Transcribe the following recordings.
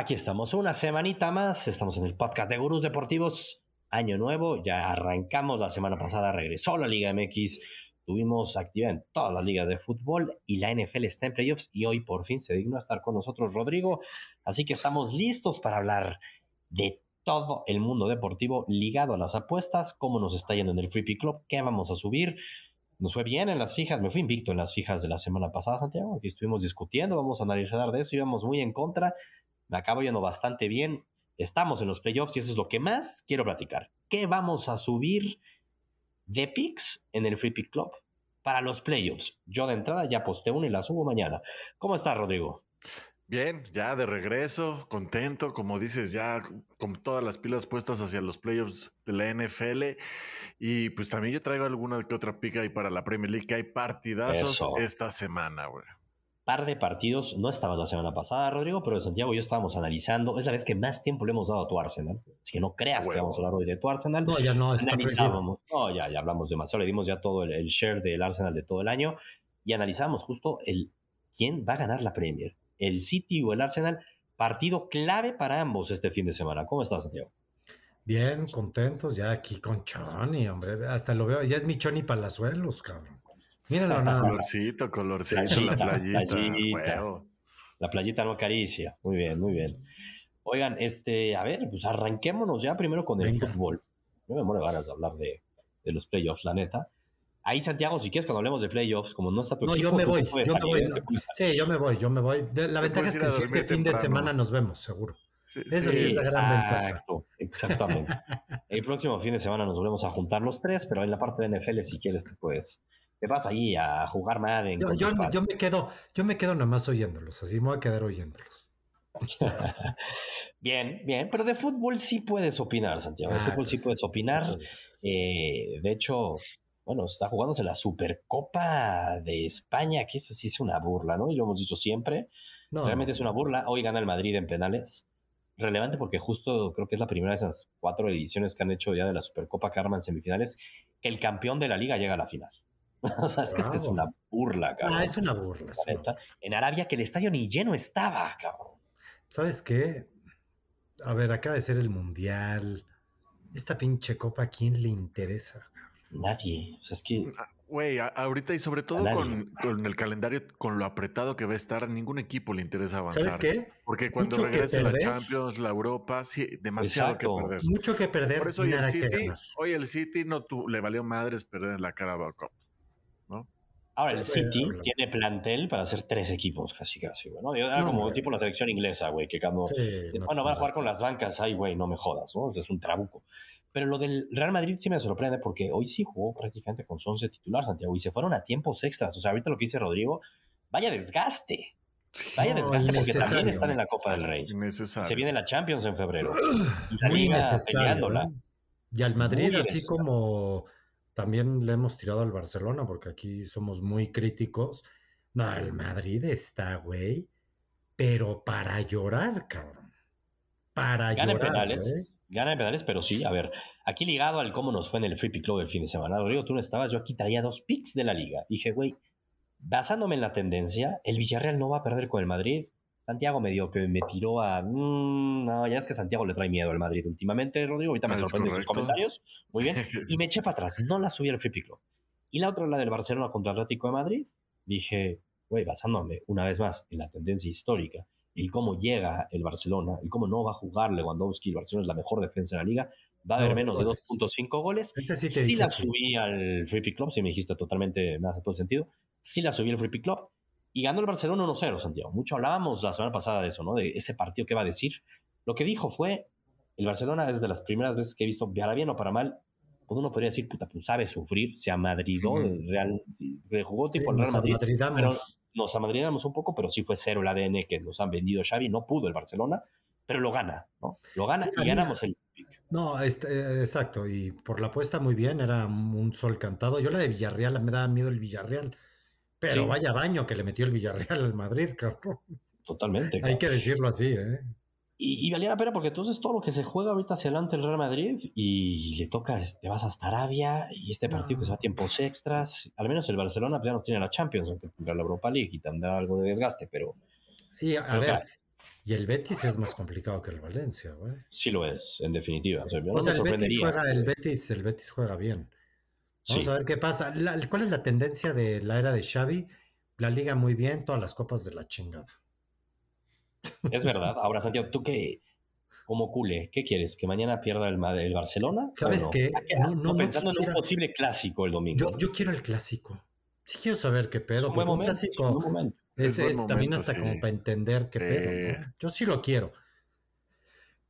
Aquí estamos una semanita más, estamos en el podcast de Gurús Deportivos, año nuevo, ya arrancamos la semana pasada, regresó la Liga MX, tuvimos actividad en todas las ligas de fútbol y la NFL está en playoffs y hoy por fin se dignó a estar con nosotros Rodrigo, así que estamos listos para hablar de todo el mundo deportivo ligado a las apuestas, cómo nos está yendo en el Free Pick Club, qué vamos a subir, nos fue bien en las fijas, me fui invicto en las fijas de la semana pasada, Santiago, aquí estuvimos discutiendo, vamos a analizar de eso, íbamos muy en contra, me acabo yendo bastante bien, estamos en los playoffs y eso es lo que más quiero platicar. ¿Qué vamos a subir de picks en el Free Pick Club para los playoffs? Yo de entrada ya posté uno y la subo mañana. ¿Cómo estás, Rodrigo? Bien, ya de regreso, contento, como dices, ya con todas las pilas puestas hacia los playoffs de la NFL. Y pues también yo traigo alguna que otra pica ahí para la Premier League, que hay partidazos esta semana, güey. Par de partidos, no estabas la semana pasada, Rodrigo, pero de Santiago y yo estábamos analizando. Es la vez que más tiempo le hemos dado a tu Arsenal. Así que no creas que vamos a hablar hoy de tu Arsenal. No, ya no, está Analizábamos. No, ya, ya hablamos demasiado. Le dimos ya todo el, el share del Arsenal de todo el año y analizamos justo el quién va a ganar la Premier el City o el Arsenal. Partido clave para ambos este fin de semana. ¿Cómo estás, Santiago? Bien, contentos ya aquí con Choni, hombre. Hasta lo veo, ya es mi Choni Palazuelos, cabrón. Míralo nada. Colorcito, colorcito, la playita. La playita no acaricia. Muy bien, muy bien. Oigan, este, a ver, pues arranquémonos ya primero con el fútbol. No me muero ganas de hablar de, de los playoffs, la neta. Ahí, Santiago, si quieres, cuando hablemos de playoffs, como no está tu No, yo me voy, yo me voy. Sí, yo me voy, yo me voy. La ventaja es que el siguiente fin de semana nos vemos, seguro. Esa sí, es la gran ventaja. Exactamente. el próximo fin de semana nos volvemos a juntar los tres, pero en la parte de NFL, si quieres, pues te vas ahí a jugar Madden. Yo, yo, yo, me quedo, yo me quedo nomás oyéndolos, así me voy a quedar oyéndolos. bien, bien, pero de fútbol sí puedes opinar, Santiago. De ah, fútbol sí pues, puedes opinar. Eh, de hecho, bueno, está jugándose la Supercopa de España, que esa sí es una burla, ¿no? Y lo hemos dicho siempre. Realmente es una burla. Hoy gana el Madrid en penales. Relevante porque justo creo que es la primera de esas cuatro ediciones que han hecho ya de la Supercopa que arman semifinales, que el campeón de la liga llega a la final. o sea, es que, es una burla, cabrón. Ah, es una burla. En Arabia que el estadio ni lleno estaba, cabrón. ¿Sabes qué? A ver, acaba de ser el Mundial. Esta pinche copa, ¿a quién le interesa? Nadie. O sea, es que. Ah, güey, ahorita y sobre todo con, el calendario, con lo apretado que va a estar, ningún equipo le interesa avanzar. ¿Sabes qué? Porque cuando regrese la Champions, la Europa, sí, demasiado que perder. Mucho que perder. Por eso hoy el City, hoy el City no le valió madres perder en la Carabao Cup. ¿No? Ahora, el City tiene plantel para hacer tres equipos, casi, casi, güey, ¿no? Era como tipo la selección inglesa, güey, que cuando, bueno, va a jugar con las bancas, ay, güey, no me jodas, ¿no? Es un trabuco. Pero lo del Real Madrid sí me sorprende porque hoy sí jugó prácticamente con 11 titular, Santiago, y se fueron a tiempos extras. O sea, ahorita lo que dice Rodrigo, vaya desgaste. Vaya desgaste porque también están en la Copa del Rey. Se viene la Champions en febrero. Y la Muy necesario. ¿eh? Y al Madrid, así como también le hemos tirado al Barcelona, porque aquí somos muy críticos. No, el Madrid está, güey, pero para llorar, cabrón. Para llorar. ¿eh? gana de pedales, pero sí, a ver, aquí ligado al cómo nos fue en el Free Pick Club el fin de semana, Rodrigo, tú no estabas, yo aquí traía dos picks de la liga. Dije, güey, basándome en la tendencia, el Villarreal no va a perder con el Madrid. Santiago me dio que me tiró a. Mm, no, ya es que Santiago le trae miedo al Madrid últimamente, Rodrigo. Ahorita me sorprenden sus comentarios. Muy bien. Y me eché para atrás. No la subí al Free Pick Club. Y la otra, la del Barcelona contra el Atlético de Madrid. Dije, güey, basándome una vez más en la tendencia histórica el cómo llega el Barcelona, el cómo no va a jugar Lewandowski, el Barcelona es la mejor defensa de la liga, va a haber menos de 2.5 goles. Sí, la subí al Free Pick Club, si me dijiste totalmente, me hace todo el sentido. Sí la subí al Free Pick Club y ganó el Barcelona 1-0, Santiago. Mucho hablábamos la semana pasada de eso, ¿no? De ese partido que va a decir. Lo que dijo fue, el Barcelona es de las primeras veces que he visto, para bien o para mal, pues uno podría decir, puta, pues sabe sufrir, se amadridó, el Real, jugó tipo el Real Madrid, pero nos amadrinamos un poco, pero sí fue cero el ADN que nos han vendido Xavi. No pudo el Barcelona, pero lo gana, ¿no? Lo gana y ganamos el No, este, exacto, y por la apuesta muy bien, era un sol cantado. Yo la de Villarreal, me daba miedo el Villarreal, pero vaya baño que le metió el Villarreal al Madrid, cabrón. Totalmente. Hay que decirlo así, ¿eh? Y, valía la pena porque entonces todo lo que se juega ahorita hacia adelante el Real Madrid y le toca, te vas hasta Arabia y este partido que se va a tiempos extras, al menos el Barcelona pues, ya no tiene la Champions, aunque tendrá la Europa League y tendrá algo de desgaste, pero... Y a ver, y el Betis es más complicado que el Valencia, güey. Sí lo es, en definitiva. O sea, el, Betis juega, el, Betis, el Betis juega bien. Vamos a ver qué pasa. ¿Cuál es la tendencia de la era de Xavi? La liga muy bien, todas las copas de la chingada. Es verdad. Ahora, Santiago, ¿tú qué, como culé, qué quieres? ¿Que mañana pierda el, el Barcelona? ¿Sabes qué? No, no, pensando en un posible clásico el domingo. Yo, quiero el clásico. Sí quiero saber qué pedo. Es un, un clásico es, también hasta como para entender qué pedo. Yo sí lo quiero.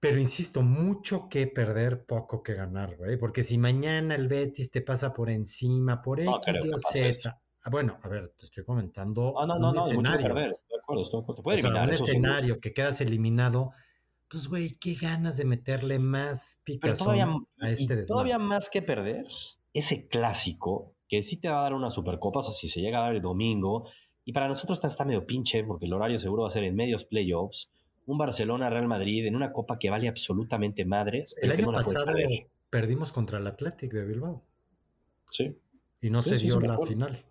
Pero insisto, mucho que perder, poco que ganar, güey. Porque si mañana el Betis te pasa por encima, por X o Z. Ah, bueno, a ver, te estoy comentando. no, no, un no, escenario. perder. Te puede eliminar, un escenario que quedas eliminado, pues, güey, qué ganas de meterle más picazón a este desmadre. Todavía más que perder, ese clásico, que sí te va a dar una supercopa, o sea, si se llega a dar el domingo, y para nosotros está, medio pinche, porque el horario seguro va a ser en medios playoffs, un Barcelona-Real Madrid en una copa que vale absolutamente madres. El año pasado perdimos contra el Athletic de Bilbao. Sí. Y no se dio la final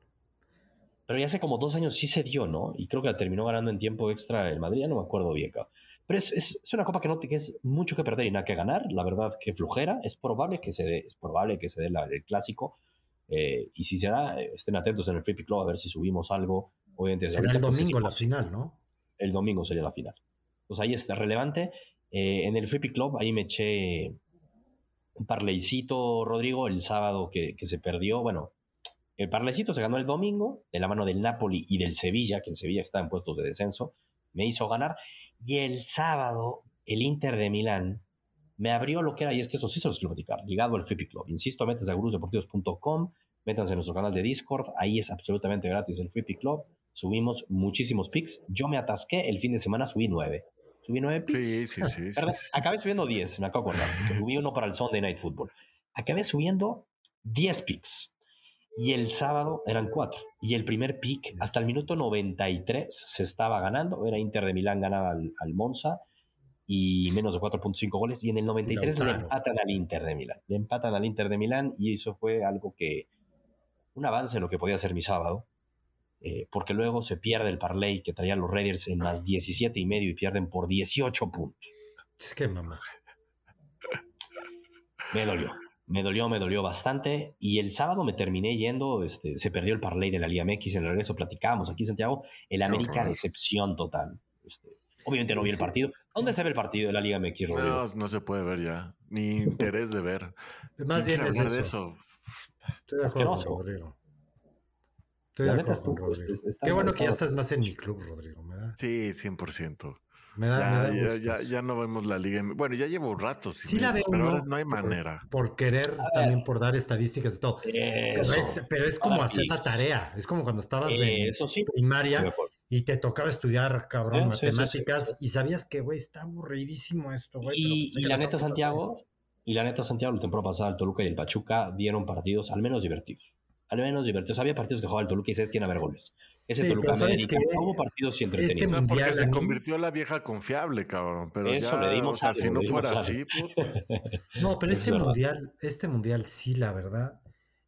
pero ya hace como dos años sí se dio, ¿no? Y creo que la terminó ganando en tiempo extra el Madrid, ya no me acuerdo bien, cabrón. Pero es, es, una copa que no que es mucho que perder y nada que ganar. La verdad que flujera. Es probable que se dé, es probable que se dé la, el clásico. Eh, y si se da, eh, estén atentos en el Free Club a ver si subimos algo. Obviamente, Será el domingo la final, ¿no? El domingo sería la final. Pues ahí está relevante. Eh, en el Free Club, ahí me eché un parleycito, Rodrigo, el sábado que, que se perdió. Bueno, el Parlecito se ganó el domingo de la mano del Napoli y del Sevilla, que el Sevilla está en puestos de descenso, me hizo ganar. Y el sábado, el Inter de Milán me abrió lo que era, y es que eso sí se los quiero platicar, ligado al Free Club. Insisto, metes a gurusdeportivos.com, métanse en nuestro canal de Discord, ahí es absolutamente gratis el Free Club. Subimos muchísimos picks. Yo me atasqué el fin de semana, subí nueve. Subí nueve picks. Sí, sí, sí. Acabé subiendo diez, me acabo de acordar. Subí uno para el Sunday Night Football. Acabé subiendo diez picks. Y el sábado eran cuatro. Y el primer pick, hasta el minuto 93, se estaba ganando. Era Inter de Milán, ganaba al, Monza y menos de 4.5 goles. Y en el 93 le empatan al Inter de Milán. Le empatan al Inter de Milán y eso fue algo que. Un avance en lo que podía ser mi sábado. Eh, porque luego se pierde el parlay que traían los Raiders en más 17 y medio y pierden por 18 puntos. Es que mamá. Me dolió me dolió, me dolió bastante. Y el sábado me terminé yendo, este, se perdió el parlay de la Liga MX, en el regreso platicábamos aquí Santiago, el América decepción total. Este, obviamente no vi el partido. ¿Dónde se ve el partido de la Liga MX, Rodrigo? No, no se puede ver ya, ni interés de ver. Más bien es eso. de eso. Estoy de acuerdo Rodrigo. Estoy de acuerdo con Rodrigo. Qué bueno que ya estás más en mi club, Rodrigo. Sí, 100% ya, ya, no vemos la liga. Bueno, ya llevo ratos. Sí, la veo. Pero no, hay manera. Por, querer, también por dar estadísticas y todo. Pero es, como hacer la tarea. Es como cuando estabas en primaria y te tocaba estudiar, cabrón, matemáticas y sabías que, güey, está aburridísimo esto, güey. Y, pues, la neta, Santiago, y la neta, Santiago, la temporada pasada, el Toluca y el Pachuca dieron partidos al menos divertidos. Al menos divertidos. Había partidos que jugaba el Toluca y sabes quién haber goles. Ese Toluca América. hubo partidos y entretenidos. Este porque se convirtió la vieja confiable, cabrón. Pero Eso ya, le dimos o sea, si no fuera así. No, pero este mundial, este mundial sí, la verdad.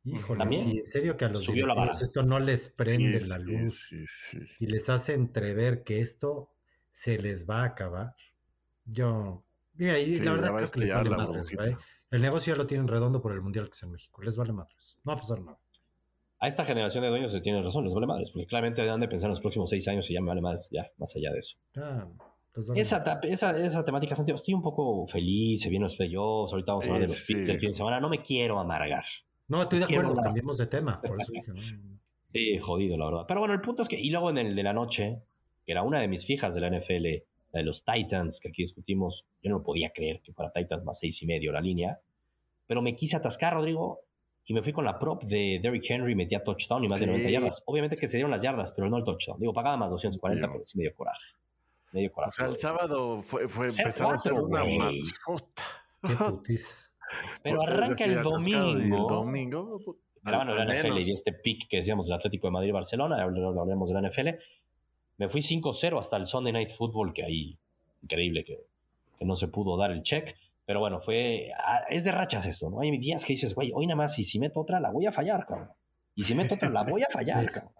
Híjole, sí, en serio que a los directivos esto no les prende la luz y les hace entrever que esto se les va a acabar. Yo, mira, y la verdad creo que les vale madres, güey. El negocio ya lo tienen redondo por el mundial que es en México. Les vale madres. No va a pasar nada a esta generación de dueños se tiene razón, les vale madres, porque claramente han de pensar en los próximos seis años y ya me vale más, ya, más allá de eso. Ah, esa, esa, esa, temática, Santiago, estoy un poco feliz, se vienen los playoffs, ahorita vamos a hablar de los picks del fin de semana, no me quiero amargar. No, estoy de acuerdo, cambiemos de tema, por eso dije, Sí, jodido, la verdad. Pero bueno, el punto es que, y luego en el de la noche, que era una de mis fijas de la NFL, la de los Titans, que aquí discutimos, yo no podía creer que fuera Titans más seis y medio la línea, pero me quise atascar, Rodrigo, y me fui con la prop de Derrick Henry, metía touchdown y más de 90 yardas. Obviamente que se dieron las yardas, pero no el touchdown. Digo, pagaba más 240, pero sí me dio coraje. Me dio coraje. O sea, el sábado fue, fue empezaba a ser una Qué putis. Pero arranca el domingo. El domingo. Pero bueno, la NFL y este pick que decíamos del Atlético de Madrid-Barcelona, hablaremos de la NFL. Me fui 5-0 hasta el Sunday Night Football, que ahí, increíble que, que no se pudo dar el check. Pero bueno, fue. Ah, es de rachas esto, ¿no? Hay días que dices, güey, hoy nada más, y si meto otra, la voy a fallar, cabrón. Y si meto otra, la voy a fallar, cabrón.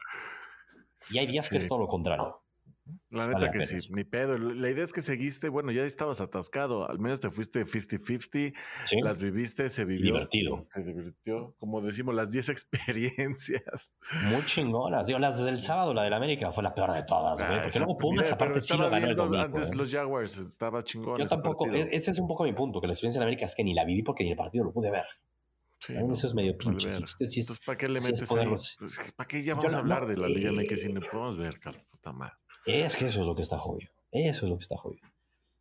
Y hay días que es todo lo contrario. La neta que sí, ni pedo. La idea es que seguiste, bueno, ya estabas atascado, al menos te fuiste 50-50, las viviste, se vivió. Divertido. Se divirtió, como decimos, las 10 experiencias. Muy chingonas. Digo, las del sábado, la del América, fue la peor de todas, ah, Porque luego Pumas, aparte, sí lo ganó el domingo, Antes los Jaguars, estaba chingón. Yo tampoco, e, ese es un poco mi punto, que la experiencia en América es que ni la viví porque ni el partido lo pude ver. Sí, eso es medio pinche. Entonces, ¿para qué le metes ahí? Pues, ¿Para qué ya vamos a hablar de la Liga MX si no podemos ver, Carlos? Puta madre. Es que eso es lo que está jodido. Eso es lo que está jodido.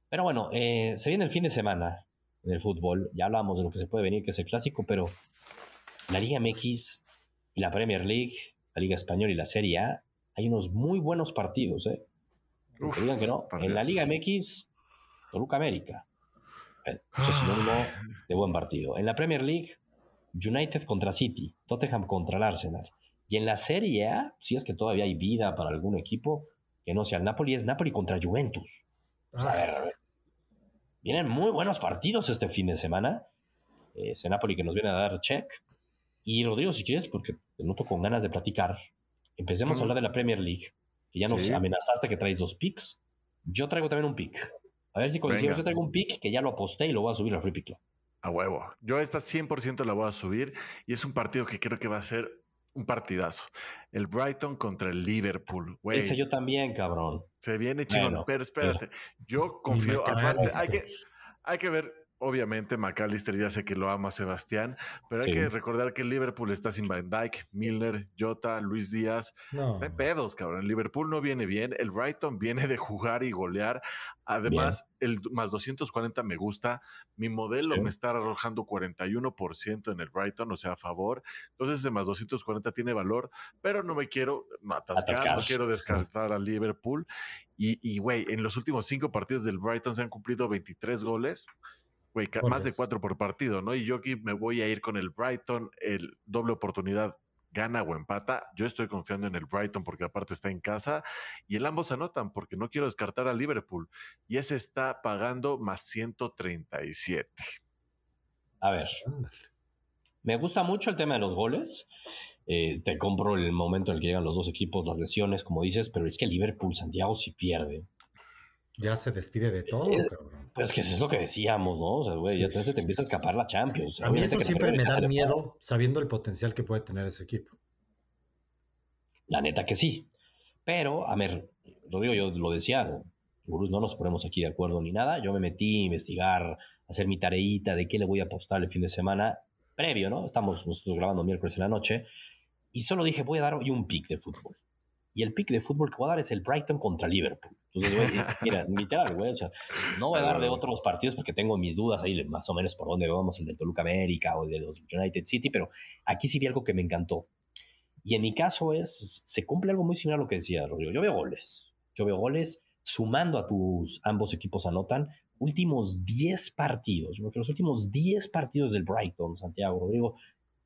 Pero bueno, eh, se viene el fin de semana en el fútbol. Ya hablamos de lo que se puede venir, que es el clásico, pero la Liga MX y la Premier League, la Liga Española y la Serie A, hay unos muy buenos partidos, ¿eh? digan que no. En la Liga MX, Toluca América. Eh, eso es sinónimo de buen partido. En la Premier League, United contra City, Tottenham contra el Arsenal. Y en la Serie A, si es que todavía hay vida para algún equipo, que no sea el Napoli, es Napoli contra Juventus. a ver, vienen muy buenos partidos este fin de semana. Ese Napoli que nos viene a dar check. Y Rodrigo, si quieres, porque te noto con ganas de platicar, empecemos a hablar de la Premier League, que ya nos amenazaste que traes dos picks. Yo traigo también un pick. A ver si coincidimos. Yo traigo un pick que ya lo aposté y lo voy a subir al Free Pick A huevo. Yo esta 100% la voy a subir y es un partido que creo que va a ser un partidazo. El Brighton contra el Liverpool. Güey. Ese yo también, cabrón. Se viene chingón. pero espérate, yo confío. Aparte, hay que, hay que ver Obviamente, McAllister ya sé que lo ama Sebastián, pero hay que recordar que el Liverpool está sin Van Dyke, Milner, Jota, Luis Díaz. No. Está pedos, cabrón. El Liverpool no viene bien. El Brighton viene de jugar y golear. Además, el más 240 me gusta. Mi modelo me está arrojando 41% en el Brighton, o sea, a favor. Entonces, ese más 240 tiene valor, pero no me quiero atascar, no quiero descartar al Liverpool. Y, güey, en los últimos cinco partidos del Brighton se han cumplido 23 goles más de cuatro por partido, ¿no? Y yo aquí me voy a ir con el Brighton, el doble oportunidad gana o empata. Yo estoy confiando en el Brighton porque aparte está en casa y el ambos anotan porque no quiero descartar a Liverpool y ese está pagando más 137. A ver, me gusta mucho el tema de los goles. Eh, te compro el momento en el que llegan los dos equipos, las lesiones, como dices, pero es que Liverpool, Santiago, si pierde, ya se despide de todo, eh, cabrón. Pero es que es eso que decíamos, ¿no? O sea, güey, ya entonces te empieza a escapar la Champions. A mí eso siempre me da miedo, sabiendo el potencial que puede tener ese equipo. La neta que sí. Pero, a ver, Rodrigo, yo lo decía, Gurús, no nos ponemos aquí de acuerdo ni nada. Yo me metí a investigar, a hacer mi tareita de qué le voy a apostar el fin de semana previo, ¿no? Estamos nosotros grabando miércoles en la noche. Y solo dije, voy a dar hoy un pick de fútbol. Y el pick de fútbol que voy a dar es el Brighton contra Liverpool. Entonces, güey, mira, literal, güey, o sea, no voy a dar de otros partidos porque tengo mis dudas ahí más o menos por dónde vamos, el de Toluca América o el de los United City, pero aquí sí vi algo que me encantó. Y en mi caso es, se cumple algo muy similar a lo que decía Rodrigo. Yo veo goles, yo veo goles sumando a tus, ambos equipos anotan, últimos 10 partidos, yo creo que los últimos 10 partidos del Brighton, Santiago, Rodrigo,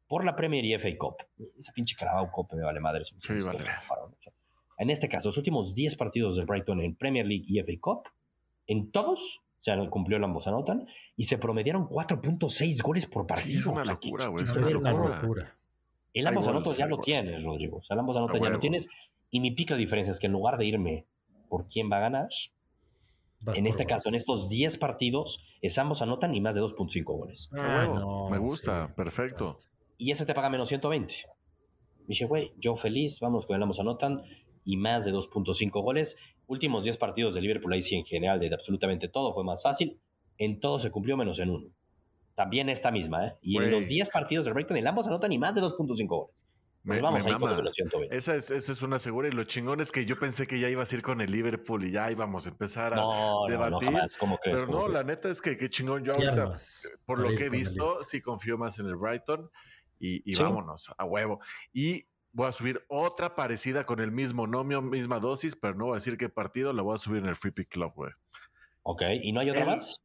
por la Premier y FA Cup. Esa pinche Carabao Cup me vale madre. Sí, vale. En este caso, los últimos 10 partidos del Brighton en Premier League y FA Cup, en todos se han cumplido el ambos anotan y se promediaron 4.6 goles por partido. es una locura, güey. Es una locura. El ambos anotan ya lo tienes, Rodrigo. O sea, el ambos anotan ya lo tienes. Y mi pica de diferencia es que en lugar de irme por quién va a ganar, en este caso, en estos 10 partidos, es ambos anotan y más de 2.5 goles. Ah, no, me gusta, perfecto. Y ese te paga menos 120. Dije, güey, yo feliz, vamos con el ambos anotan y más de 2.5 goles. Últimos 10 partidos de Liverpool, ahí sí en general, de absolutamente todo fue más fácil. En todo se cumplió menos en uno. También esta misma, ¿eh? Y en los 10 partidos de Brighton, el ambos anotan y más de 2.5 goles. Pues vamos ahí con el 120. Esa es, esa es una segura y lo chingón es que yo pensé que ya ibas a ir con el Liverpool y ya íbamos a empezar a debatir. No, pero no, la neta es que qué chingón. Yo ahorita, por lo que he visto, sí confío más en el Brighton y, vámonos a huevo. Y voy a subir otra parecida con el mismo nomio, misma dosis, pero no voy a decir qué partido, la voy a subir en el Free Pick Club, güey. Ok, ¿y no hay otra más?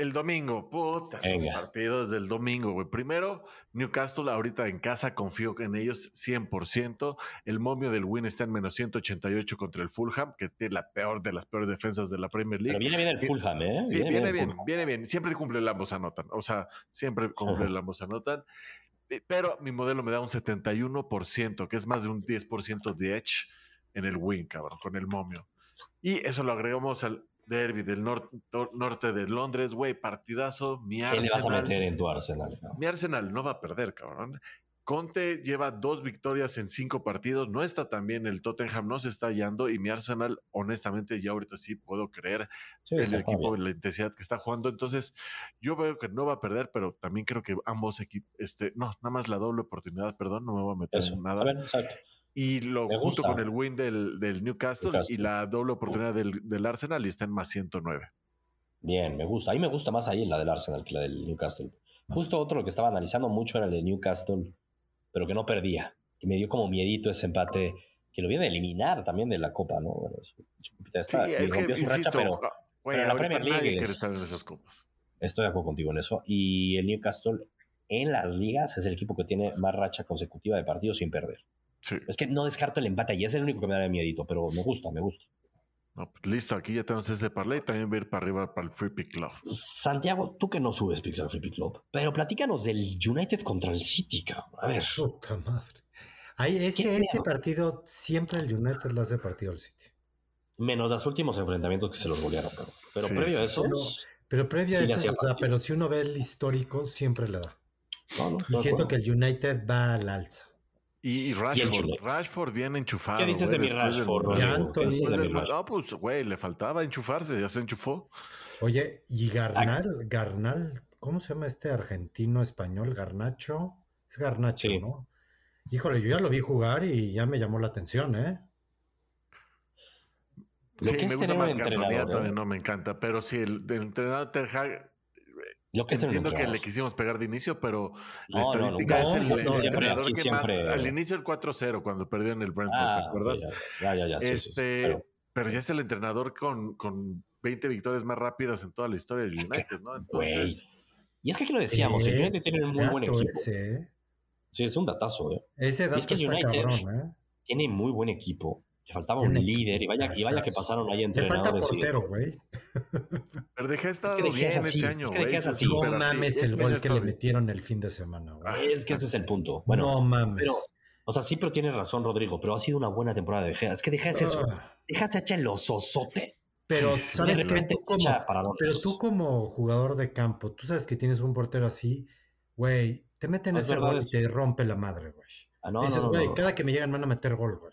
el domingo, puta, los partidos del domingo, güey. Primero, Newcastle ahorita en casa, confío en ellos 100%. El momio del win está en menos 188 contra el Fulham, que tiene la peor de las peores defensas de la Premier League. Pero viene bien el Fulham, ¿eh? Sí, viene, bien, viene bien. Siempre cumple el ambos anotan. O sea, siempre cumple el ambos anotan. Pero mi modelo me da un 71%, que es más de un 10% de edge en el win, cabrón, con el momio. Y eso lo agregamos al derby del norte de Londres, güey, partidazo. Mi Arsenal. ¿Qué le vas a meter en tu Arsenal? Mi Arsenal no va a perder, cabrón. Conte lleva dos victorias en cinco partidos, no está tan bien el Tottenham, no se está hallando y mi Arsenal, honestamente, ya ahorita sí puedo creer en el equipo, en la intensidad que está jugando. Entonces, yo veo que no va a perder, pero también creo que ambos equipos, este, no, nada más la doble oportunidad, perdón, no me voy a meter en nada. Y lo junto con el win del, Newcastle, y la doble oportunidad del, Arsenal y está en más 109. Bien, me gusta. A mí me gusta más ahí la del Arsenal que la del Newcastle. Justo otro que estaba analizando mucho era el de Newcastle, pero que no perdía. Y me dio como miedito ese empate, que lo viene a eliminar también de la Copa, ¿no? Bueno, está, sí, es que, insisto, pero, pero la Premier League estar en esas copas. Estoy de acuerdo contigo en eso. Y el Newcastle en las ligas es el equipo que tiene más racha consecutiva de partidos sin perder. Es que no descarto el empate y es el único que me da miedito, pero me gusta, me gusta. Pues listo, aquí ya tenemos ese parlay. También voy a ir para arriba para el Free Pick Club. Santiago, tú que no subes picks al Free Pick Club, pero platícanos del United contra el City, cabrón. A ver. Puta madre. ese, ese partido, siempre el United le hace partido al City. Menos los últimos enfrentamientos que se los golearon, pero, previo a eso. Pero, previo a eso, o sea, pero si uno ve el histórico, siempre le da. y siento que el United va al alza. Y, Rashford, Rashford viene enchufado. ¿Qué dices de mi Rashford? No, pues, güey, le faltaba enchufarse, ya se enchufó. Oye, y Garnal, Garnal, ¿cómo se llama este argentino español? Garnacho. Es Garnacho, ¿no? Híjole, yo ya lo vi jugar y ya me llamó la atención, ¿eh? Sí, me gusta más también ¿eh? no me encanta, pero si el, el entrenador Terhag Entiendo que le quisimos pegar de inicio, pero la estadística es el, entrenador que más. Al inicio el 4-0, cuando perdieron el Brentford, ¿te ah, acuerdas? Ya, ya, ya. este, pero... ya es el entrenador con, con 20 victorias más rápidas en toda la historia del United, ¿no? Entonces. Y es que aquí lo decíamos, el United tiene un muy buen equipo. Ese. Sí, es un datazo, ¿eh? Ese dato es que está United cabrón, ¿eh? Tiene muy buen equipo faltaba un líder y vaya, y vaya que pasaron ahí entre Le falta portero, güey. Pero dejé estado bien este año, güey. No mames el gol que le metieron el fin de semana, güey. Es que ese es el punto. Bueno, no mames. o sea, sí, pero tienes razón, Rodrigo, pero ha sido una buena temporada de Gea. Es que dejas eso. Ah. Dejas hecha el ososote. Pero sabes que tú como, pero tú como jugador de campo, tú sabes que tienes un portero así, güey, te meten ese gol y te rompe la madre, güey. Ah, no, Dices, güey, cada que me llegan van a meter gol, güey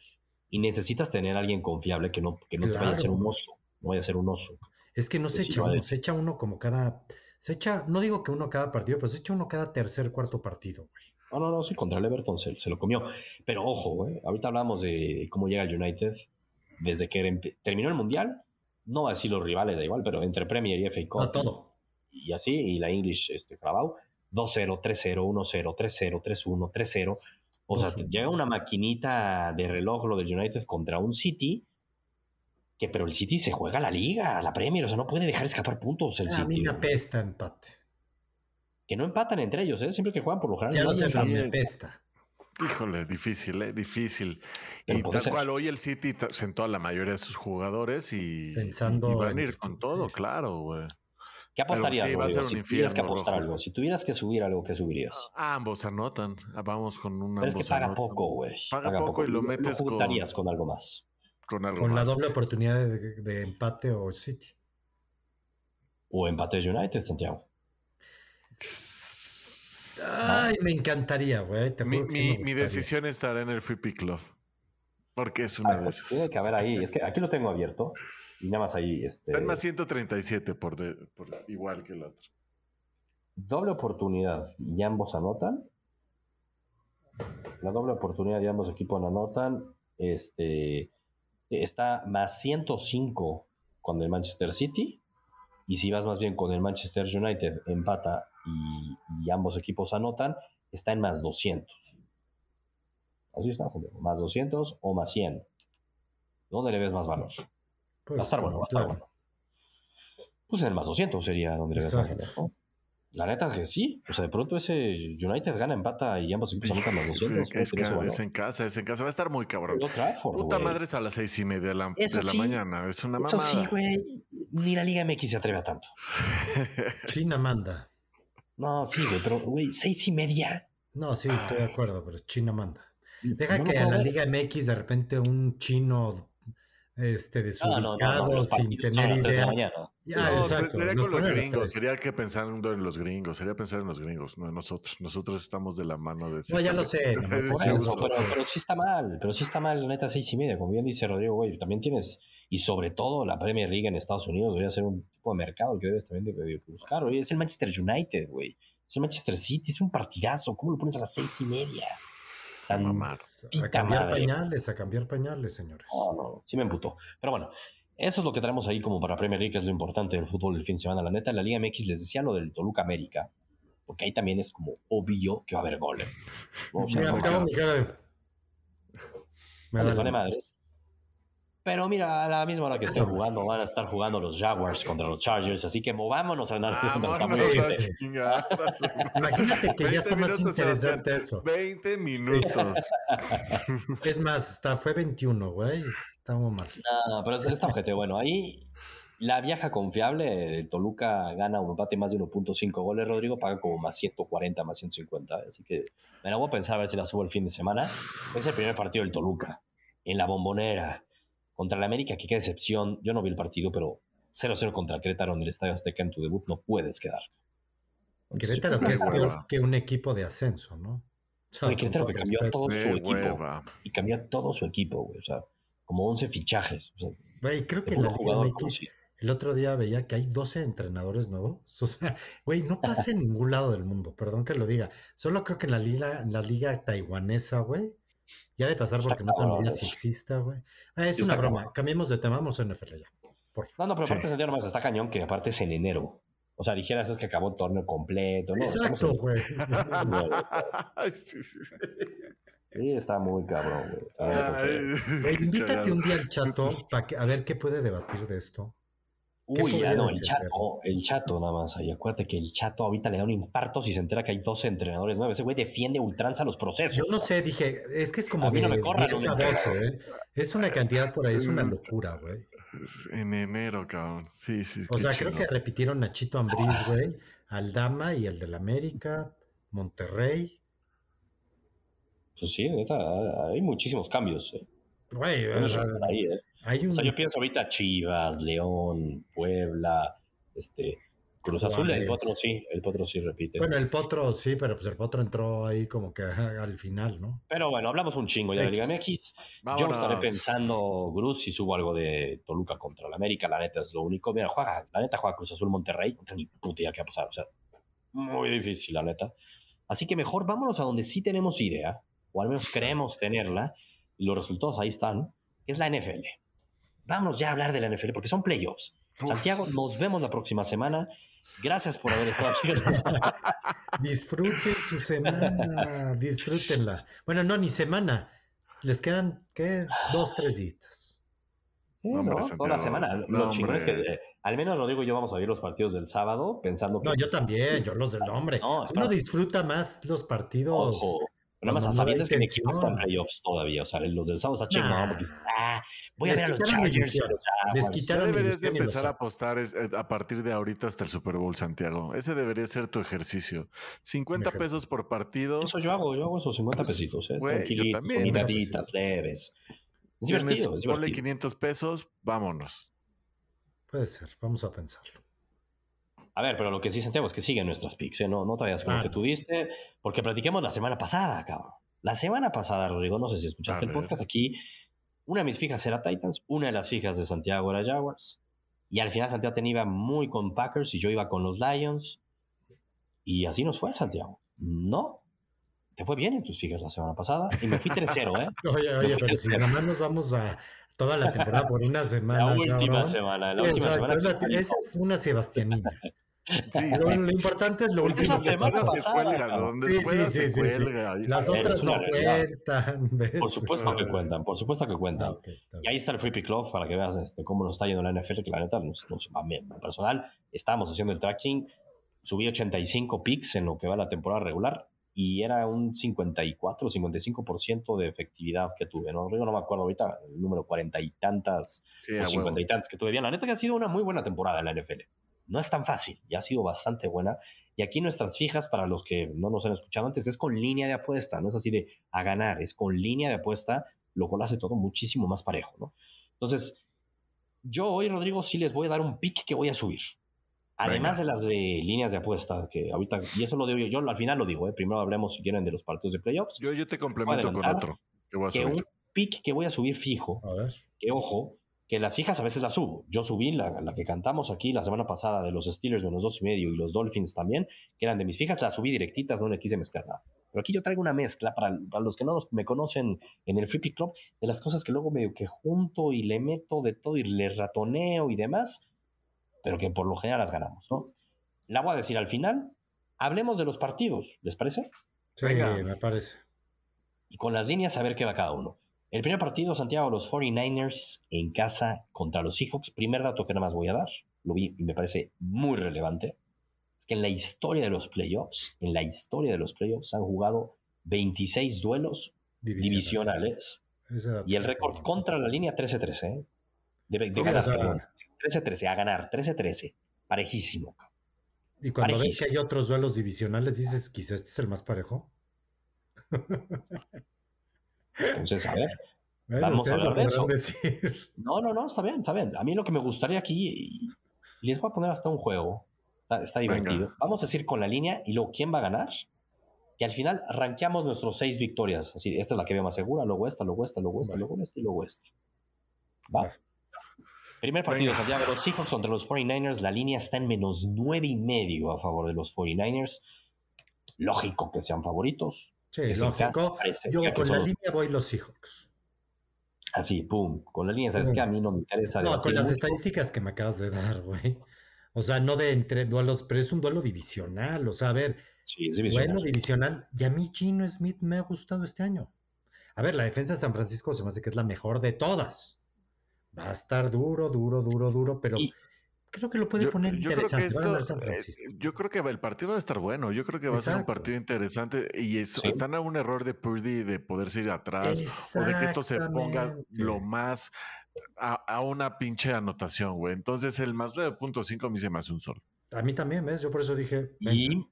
y necesitas tener a alguien confiable que no, que no te vaya a ser un oso, no vaya a ser un oso. Es que no se echa uno, se echa uno como cada, se echa, no digo que uno cada partido, pero se echa uno cada tercer, cuarto partido, güey. No, no, no, sí, contra el Everton se, lo comió. Pero ojo, güey, ahorita hablamos de cómo llega el United desde que terminó el Mundial, no va a decir los rivales, da igual, pero entre Premier y FA Cup. todo. Y, así, y la English, este, Carabao, 2-0, 3-0, 1-0, 3-0, 3-1, 3-0. O sea, llega una maquinita de reloj lo del United contra un City, que pero el City se juega la liga, la Premier, o sea, no puede dejar escapar puntos el City. A mí me apesta empate. Que no empatan entre ellos, ¿eh? siempre que juegan por lo general. Ya lo sé, me apesta. Híjole, difícil, ¿eh? difícil. y tal cual hoy el City sentó a la mayoría de sus jugadores y, Pensando y van a ir con todo, claro, güey. ¿Qué apostarías? si tuvieras que apostar algo, si tuvieras que subir algo, ¿qué subirías? Ah, ambos anotan. Ah, vamos con una. Pero es que paga poco, güey. Paga, poco, y lo metes con. con algo más? Con algo Con la doble oportunidad de, empate o City. O empate United, Santiago. Ay, me encantaría, güey. Mi, mi, mi, decisión estará en el Free Pick Club. Porque es una ah, pues Tiene que haber ahí. Es que aquí lo tengo abierto. Y nada más ahí. Este, Están más 137 por, por igual que el otro. Doble oportunidad y ambos anotan. La doble oportunidad y ambos equipos anotan. Este, está más 105 con el Manchester City. Y si vas más bien con el Manchester United, empata y, ambos equipos anotan, está en más 200. Así está, más 200 o más 100. ¿Dónde le ves más valor? Va a estar bueno, va a estar bueno. Pues en el más 200 sería donde le ¿no? La neta es que sí. O sea, de pronto ese United gana, empata y ambos incluso anotan más 200. Es, es, en casa, es en casa. Va a estar muy cabrón. Puta madre es a las seis y media de la, de la mañana. Es una mamada. Eso sí, güey. Ni la Liga MX se atreve a tanto. China manda. No, sí, güey, pero, güey, seis y media. No, sí, estoy de acuerdo, pero China manda. Deja que a la Liga MX de repente un chino este, desubicado, sin tener idea. Ya, exacto. Sería con los gringos, sería que pensando en los gringos, sería pensar en los gringos, no en nosotros. Nosotros estamos de la mano de No, ya lo sé. pero, sí está mal, pero sí está mal, neta, seis y media. Como bien dice Rodrigo, güey, también tienes, y sobre todo la Premier League en Estados Unidos debería ser un tipo de mercado que debes también de, buscar. Oye, es el Manchester United, güey. Es el Manchester City, es un partidazo. ¿Cómo lo pones a las seis y media? A cambiar pañales, a cambiar pañales, señores. No, no, sí me emputó. Pero bueno, eso es lo que traemos ahí como para Premier League, que es lo importante del fútbol del fin de semana. La neta, en la Liga MX les decía lo del Toluca América, porque ahí también es como obvio que va a haber goles. me vale madres. Pero mira, a la misma hora que estén jugando, van a estar jugando los Jaguars contra los Chargers, así que movámonos a ganar. Imagínate que ya está más interesante eso. 20 minutos. es más, hasta fue 21, güey. Estamos mal. No, pero está objetivo. Bueno, ahí la vieja confiable, Toluca gana un empate más de 1.5 goles, Rodrigo paga como más 140, más 150. Así que me la voy a pensar a ver si la subo el fin de semana. Es el primer partido del Toluca, en la bombonera contra el América, que qué decepción. Yo no vi el partido, pero 0-0 contra Querétaro en el Estadio Azteca en tu debut no puedes quedar. Querétaro que es peor que un equipo de ascenso, ¿no? O Querétaro que cambió todo su equipo. Y cambió todo su equipo, güey. O sea, como 11 fichajes. güey, creo que la Liga MX, el otro día veía que hay 12 entrenadores nuevos. O sea, güey, no pasa en ningún lado del mundo, perdón que lo diga. Solo creo que en la liga, en la liga taiwanesa, güey, ya de pasar porque no tengo idea si exista, güey. Ah, es una broma. Cambiemos de tema, vamos a NFL ya. Por favor. No, no, pero aparte sí. más está cañón que aparte es en enero. O sea, dijeras es que acabó el torneo completo. ¿no? Exacto, güey. sí, está muy cabrón, güey. invítate un día al chato para a ver qué puede debatir de esto. Uy, ya no, el chato, el chato nada más. Ahí acuérdate que el chato ahorita le da un infarto si se entera que hay 12 entrenadores nuevos. Ese güey defiende ultranza los procesos. Yo no sé, dije, es que es como de no me corran, 10 a 12, ¿eh? Es una cantidad por ahí, es una locura, güey. En enero, cabrón. Sí, sí. O sea, creo que repitieron a Chito Ambriz, güey, Aldama y el del América, Monterrey. Pues sí, hay muchísimos cambios. Eh. O sea, yo pienso ahorita Chivas, León, Puebla, este, Cruz Azul, el Potro sí, el Potro sí repite. Bueno, el Potro sí, pero pues el Potro entró ahí como que al final, ¿no? Pero bueno, hablamos un chingo ya de Liga MX. Yo estaré pensando, Cruz, si subo algo de Toluca contra el América, la neta es lo único. Mira, juega, la neta juega Cruz Azul Monterrey, no tengo ni puta idea qué va a pasar, o sea, muy difícil, la neta. Así que mejor vámonos a donde sí tenemos idea, o al menos creemos tenerla, y los resultados ahí están, que es la NFL vámonos ya a hablar de la NFL porque son playoffs. Santiago, nos vemos la próxima semana. Gracias por haber estado aquí. Disfruten su semana, disfrútenla. Bueno, no, ni semana. Les quedan, ¿qué? Dos, tres días. no, toda la semana. lo chingón es que eh, al menos Rodrigo y yo vamos a ver los partidos del sábado pensando que... No, yo también, yo los del hombre. No, Uno disfruta más los partidos... Nada más sabiendo que mi equipo está en playoffs todavía. O sea, los del sábado está chingón porque ah, voy a ver a los Chargers. Les deberías de empezar a apostar eh, a partir de ahorita hasta el Super Bowl, Santiago. Ese debería ser tu ejercicio. 50 pesos por partido. Eso yo hago, yo hago esos 50 pues, pesitos. ¿eh? Güey, yo también. leves. Es divertido, es divertido. Ponle 500 pesos, vámonos. Puede ser, vamos a pensarlo. A ver, pero lo que sí sentimos es que siguen nuestras picks, ¿eh? No, no te vayas con lo que tuviste, porque platiquemos la semana pasada, cabrón. La semana pasada, Rodrigo, no sé si escuchaste el podcast aquí, una de mis fijas era Titans, una de las fijas de Santiago era Jaguars, y al final Santiago tenía muy con Packers y yo iba con los Lions, y así nos fue Santiago. No, te fue bien en tus fijas la semana pasada, y me fui 3-0, ¿eh? Oye, oye, pero si nada más nos vamos a toda la temporada por una semana. La última semana, la última semana. esa es una Sebastianina. Sí, lo, importante es lo último que pasa. Se cuelga, donde sí, pueda sí, se cuelga. Las otras no cuentan. Por supuesto que cuentan, por supuesto que cuentan. Ah, y ahí está el Free Pick Club para que veas este, cómo nos está yendo la NFL, que la neta nos, nos va bien. personal, estábamos haciendo el tracking, subí 85 picks en lo que va la temporada regular y era un 54 55% de efectividad que tuve. No, no me acuerdo ahorita el número cuarenta y tantas o cincuenta y tantas que tuve bien. La neta que ha sido una muy buena temporada en la NFL. No es tan fácil, ya ha sido bastante buena. Y aquí nuestras fijas, para los que no nos han escuchado antes, es con línea de apuesta, no es así de a ganar, es con línea de apuesta, lo cual hace todo muchísimo más parejo, ¿no? Entonces, yo hoy, Rodrigo, sí les voy a dar un pick que voy a subir. Además de las de líneas de apuesta, que ahorita, y eso lo digo yo, yo al final lo digo, ¿eh? primero hablemos si quieren de los partidos de playoffs. Yo, yo te complemento con otro que voy a subir. un pick que voy a subir fijo, que ojo, que las fijas a veces las subo. Yo subí la, la, que cantamos aquí la semana pasada de los Steelers de los dos y medio y los Dolphins también, que eran de mis fijas, las subí directitas, no le quise mezclar nada. Pero aquí yo traigo una mezcla para, para los que no me conocen en el Free Pick Club, de las cosas que luego medio que junto y le meto de todo y le ratoneo y demás pero que por lo general las ganamos, ¿no? La voy a decir al final. Hablemos de los partidos, ¿les parece? Sí, me parece. Y con las líneas a ver qué va cada uno. El primer partido, Santiago, los 49ers en casa contra los Seahawks. Primer dato que nada más voy a dar, lo vi y me parece muy relevante, es que en la historia de los playoffs, en la historia de los playoffs han jugado 26 duelos divisionales, y el récord contra la línea 13-13, ¿eh? De, de ganar, 13-13, a ganar, 13-13. Parejísimo. Y cuando ves que hay otros duelos divisionales, dices, quizás este es el más parejo. Entonces, a ver. vamos a hablar de eso. No, no, no, está bien, está bien. A mí lo que me gustaría aquí, les voy a poner hasta un juego. Está, divertido. Vamos a decir con la línea y luego quién va a ganar. Y al final rankeamos nuestros seis victorias. Así, esta es la que veo más segura, luego esta, luego esta, luego esta, luego esta y luego esta. ¿Va? Primer partido, de Santiago, los Seahawks contra los 49ers. La línea está en menos nueve y medio a favor de los 49ers. Lógico que sean favoritos. Sí, lógico. Yo con la línea voy los Seahawks. Así, pum. Con la línea, ¿sabes qué? A mí no me interesa. No, con las estadísticas que me acabas de dar, güey. O sea, no de entre duelos, pero es un duelo divisional. O sea, a ver, sí, es divisional. Bueno, divisional. Y a mí Gino Smith me ha gustado este año. A ver, la defensa de San Francisco se me hace que es la mejor de todas. Va a estar duro, duro, duro, duro, pero creo que lo puede poner interesante. Eh, yo creo que el partido va a estar bueno. Yo creo que va a ser un partido interesante. Y están a un error de Purdy de poderse ir atrás o de que esto se ponga lo más a, una pinche anotación, güey. Entonces el más 9.5 a mí se me hace un sol. A mí también, ¿ves? Yo por eso dije. Y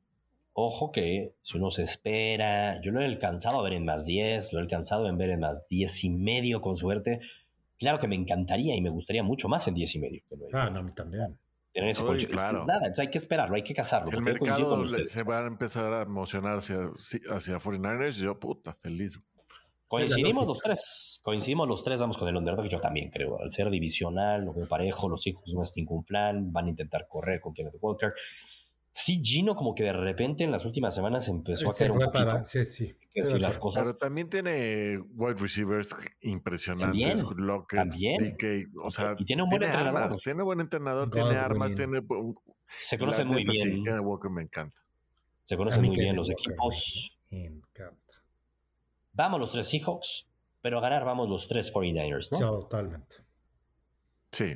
ojo que si uno se espera, yo lo he alcanzado a ver en más 10, lo he alcanzado en ver en más 10 y medio con suerte. Claro que me encantaría y me gustaría mucho más en 10 y medio. ah, no, a mí también. Tener ese Uy, claro. es, nada, hay que esperarlo, hay que cazarlo. Si el mercado se va a empezar a emocionar hacia, hacia 49ers, yo, puta, feliz. Coincidimos los tres, coincidimos los tres, vamos con el underdog, yo también creo. Al ser divisional, lo veo parejo, los hijos no están con plan, van a intentar correr con Kenneth Walker. Sí, Gino como que de repente en las últimas semanas empezó a hacer un para, sí, sí. Que las cosas... Pero también tiene wide receivers impresionantes. También, o sea, y tiene un buen entrenador. Armas, tiene buen entrenador, tiene armas, tiene... Se conocen muy bien. Sí, Walker me encanta. Se conocen muy bien los equipos. Me encanta. Vamos los tres Seahawks, pero a ganar vamos los tres 49ers, ¿no? Totalmente. Sí.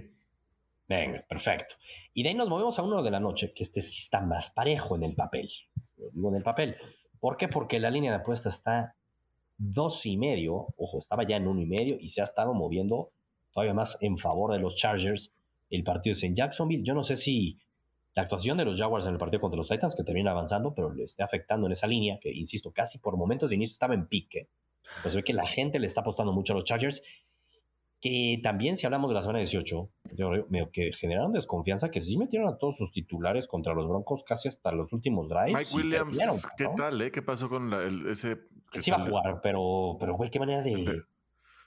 Venga, perfecto. Y de ahí nos movemos a uno de la noche, que este sí está más parejo en el papel. Lo digo en el papel. ¿Por qué? Porque la línea de apuesta está dos y medio, ojo, estaba ya en uno y medio y se ha estado moviendo todavía más en favor de los Chargers. El partido es en Jacksonville. Yo no sé si la actuación de los Jaguars en el partido contra los Titans, que termina avanzando, pero le está afectando en esa línea, que insisto, casi por momentos de inicio estaba en pique. Pues ve que la gente le está apostando mucho a los Chargers que también si hablamos de la semana 18, que generaron desconfianza, que sí metieron a todos sus titulares contra los Broncos casi hasta los últimos drives. Mike Williams, ¿qué tal? Eh? ¿Qué pasó con el, ese? sí iba a jugar, pero, pero güey, qué manera de... de,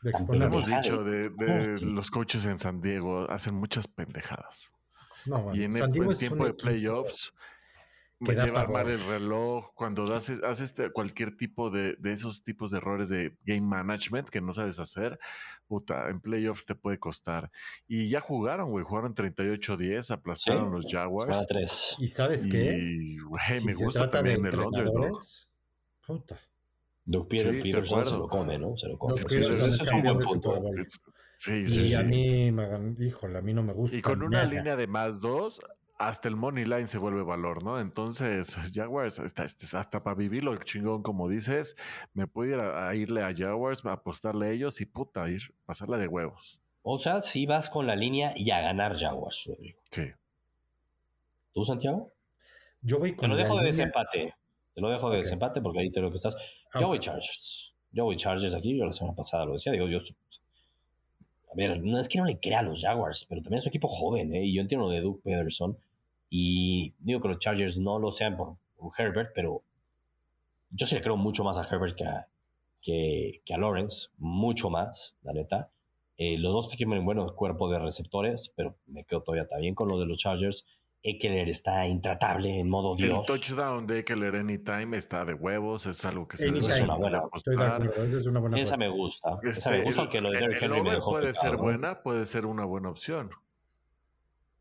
de hemos dicho de, los coaches en San Diego, hacen muchas pendejadas. No, bueno, y en el, tiempo de playoffs llevar mal el reloj, cuando haces, haces este, cualquier tipo de, de, esos tipos de errores de game management que no sabes hacer, puta, en playoffs te puede costar. Y ya jugaron, güey, jugaron 38-10, aplastaron los Jaguars. ¿Y sabes qué? Y, güey, me gusta también el underdog. Puta. Doug Peterson se lo come, ¿no? Se lo come. Doug Peterson es de Super Bowl. Sí, sí, y a mí, híjole, a mí no me gusta. Y con una línea de más dos, hasta el money line se vuelve valor, ¿no? Entonces, Jaguars, hasta, hasta para vivirlo chingón, como dices, me puedo ir a, irle a Jaguars, a apostarle a ellos y puta, ir, pasarla de huevos. O sea, si vas con la línea y a ganar Jaguars, Rodrigo. Sí. ¿Tú, Santiago? Yo voy con Te lo dejo de desempate. Te lo dejo de desempate porque ahí te lo que estás. Ah, yo voy Chargers. Yo voy Chargers aquí. Yo la semana pasada lo decía. Digo, yo a ver, no es que no le crea a los Jaguars, pero también es un equipo joven, ¿eh? Y yo entiendo lo de Duke Pederson. Y digo que los Chargers no lo sean por, Herbert, pero yo sí le creo mucho más a Herbert que a, que, a Lawrence, mucho más, la neta. Eh, los dos tienen un buen cuerpo de receptores, pero me quedo todavía también con lo de los Chargers. Eckler está intratable en modo Dios. El touchdown de Eckler anytime está de huevos, es algo que se anytime. Es una buena, Estoy de acuerdo, esa es una buena Esa me gusta. esa me este, gusta, que lo de Derrick Henry me puede ser buena, puede ser una buena opción.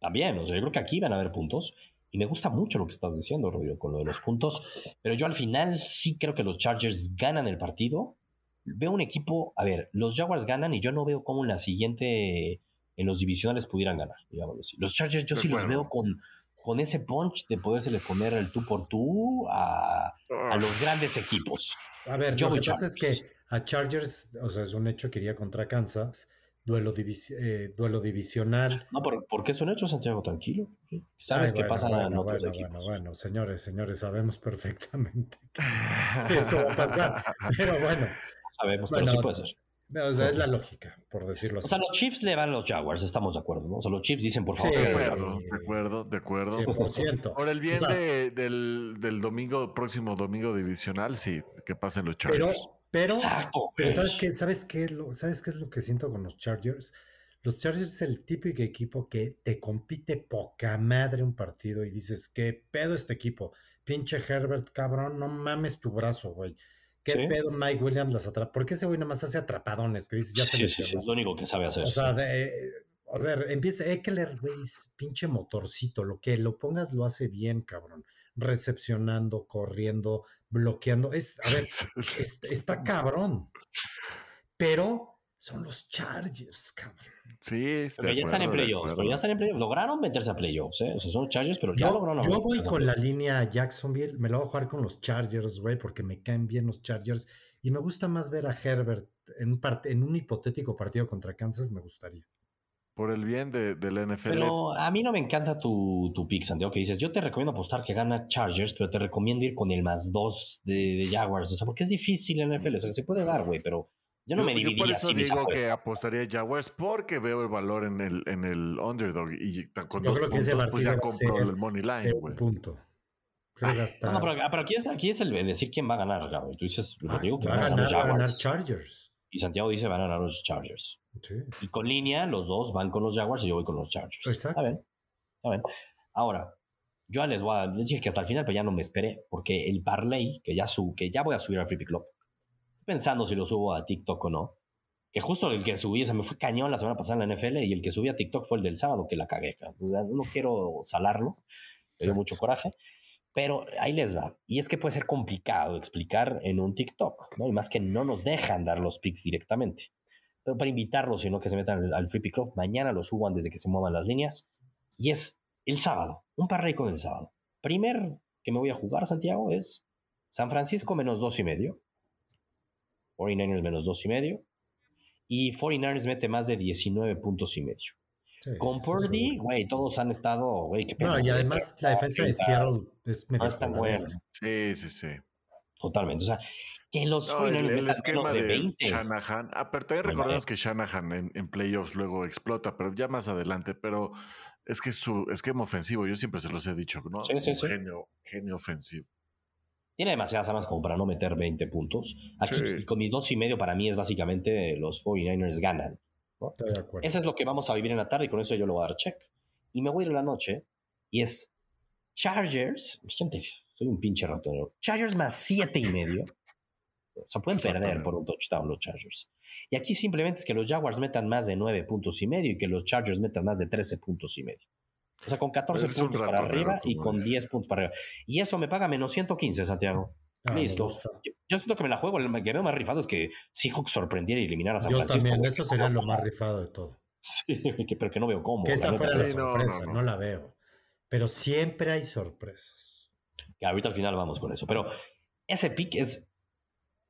También, o sea, yo creo que aquí van a haber puntos. Y me gusta mucho lo que estás diciendo, Rodrigo, con lo de los puntos. Pero yo al final sí creo que los Chargers ganan el partido. Veo un equipo, a ver, los Jaguars ganan y yo no veo cómo en la siguiente, en los divisionales pudieran ganar, digamos así. Los Chargers yo sí los veo con, con ese punch de poderse poner el tú por tú a, a los grandes equipos. A ver, yo lo que pasa es que a Chargers, o sea, es un hecho que iría contra Kansas duelo, eh, duelo divisional. No, ¿por, ¿por qué es un hecho, Santiago? Tranquilo. ¿Sabes qué pasa bueno, bueno, bueno, bueno, señores, señores, sabemos perfectamente que eso va a pasar. Pero bueno. Sabemos, pero sí puede ser. O sea, es la lógica, por decirlo así. O sea, los Chiefs le van a los Jaguars, estamos de acuerdo, ¿no? O sea, los Chiefs dicen, por favor. de acuerdo, de acuerdo, de acuerdo. 100%. Por el bien de, del, del, domingo, próximo domingo divisional, sí, que pasen los Chargers. Pero pero, pero ¿sabes qué? ¿Sabes qué? ¿Sabes qué es lo que siento con los Chargers? Los Chargers es el típico equipo que te compite poca madre un partido y dices, ¿qué pedo este equipo? Pinche Herbert, cabrón, no mames tu brazo, güey. ¿Qué pedo Mike Williams las atrapa? ¿Por qué ese güey nada más hace atrapadones? Que dices, ya sí, sí, sí, es lo único que sabe hacer. O sea, de, a ver, empieza Eckler, güey, pinche motorcito. Lo que lo pongas lo hace bien, cabrón recepcionando, corriendo, bloqueando. Es, a ver, está cabrón. Pero son los Chargers, cabrón. Sí, Porque ya están en playoffs, pero ya están en playoffs. Lograron meterse a playoffs, ¿eh? O sea, son Chargers, pero ya lograron. Yo voy con la línea Jacksonville, me lo voy a jugar con los Chargers, güey, porque me caen bien los Chargers. Y me gusta más ver a Herbert en en un hipotético partido contra Kansas, me gustaría. Por el bien de, del NFL. Pero a mí no me encanta tu, tu pick, Santiago, que dices, yo te recomiendo apostar que gana Chargers, pero te recomiendo ir con el más dos de, Jaguars. O sea, porque es difícil en NFL. O sea, se puede dar, güey, pero yo no me dividiría Yo por eso digo que apostaría Jaguars porque veo el valor en el, en el underdog. Y con dos puntos, pues ya compro el money line, güey. punto. Creo que No, pero, pero, aquí, es, aquí es el decir quién va a ganar, güey. Tú dices, ah, digo que va a ganar, va a ganar Chargers. Y Santiago dice van a ganar los Chargers. Y con línea, los dos van con los Jaguars y yo voy con los Chargers. Exacto. Está bien. Ahora, yo les voy a decir que hasta el final, pero ya no me esperé, porque el parlay que ya, sub, que ya voy a subir al Free Club, pensando si lo subo a TikTok o no, que justo el que subí, o sea, me fue cañón la semana pasada en la NFL y el que subí a TikTok fue el del sábado, que la cagué. No quiero salarlo, me dio mucho coraje. Pero ahí les va. Y es que puede ser complicado explicar en un TikTok, ¿no? Y más que no nos dejan dar los pics directamente. Pero para invitarlos, sino que se metan al, Free Pick Club, mañana los suban desde que se muevan las líneas. Y es el sábado, un parrey con el sábado. Primer que me voy a jugar, Santiago, es San Francisco menos dos y medio. 49ers menos dos y medio. Y 49ers mete más de 19 puntos y medio. Con Purdy, güey, todos han estado, güey, No, y además la defensa de Seattle es medio. No es tan buena. Sí, sí, sí. Totalmente. O sea, que los no, el, el esquema de, 20. Shanahan. Ah, pero también recordemos que Shanahan en, playoffs luego explota, pero ya más adelante. Pero es que su esquema ofensivo, yo siempre se los he dicho, ¿no? Sí, sí, sí. Genio, genio ofensivo. Tiene demasiadas armas como para no meter 20 puntos. Aquí con mi dos y medio para mí es básicamente los 49ers ganan. Eso es lo que vamos a vivir en la tarde y con eso yo lo voy a dar check. Y me voy a ir a la noche y es Chargers, gente, soy un pinche ratón. Chargers más siete y medio. O sea, pueden perder por un touchdown los Chargers. Y aquí simplemente es que los Jaguars metan más de nueve puntos y medio y que los Chargers metan más de 13 puntos y medio. O sea, con 14 puntos para arriba y con 10 puntos para arriba. Y eso me paga menos 115, Santiago. Ah, Listo. Yo, siento que me la juego. El que veo más rifado es que Seahawks sorprendiera y eliminara a San Yo también, eso sería lo más rifado de todo. Sí, pero que no veo cómo. Que esa fuera la sorpresa, no, la veo. Pero siempre hay sorpresas. ahorita al final vamos con eso. Pero ese pick es.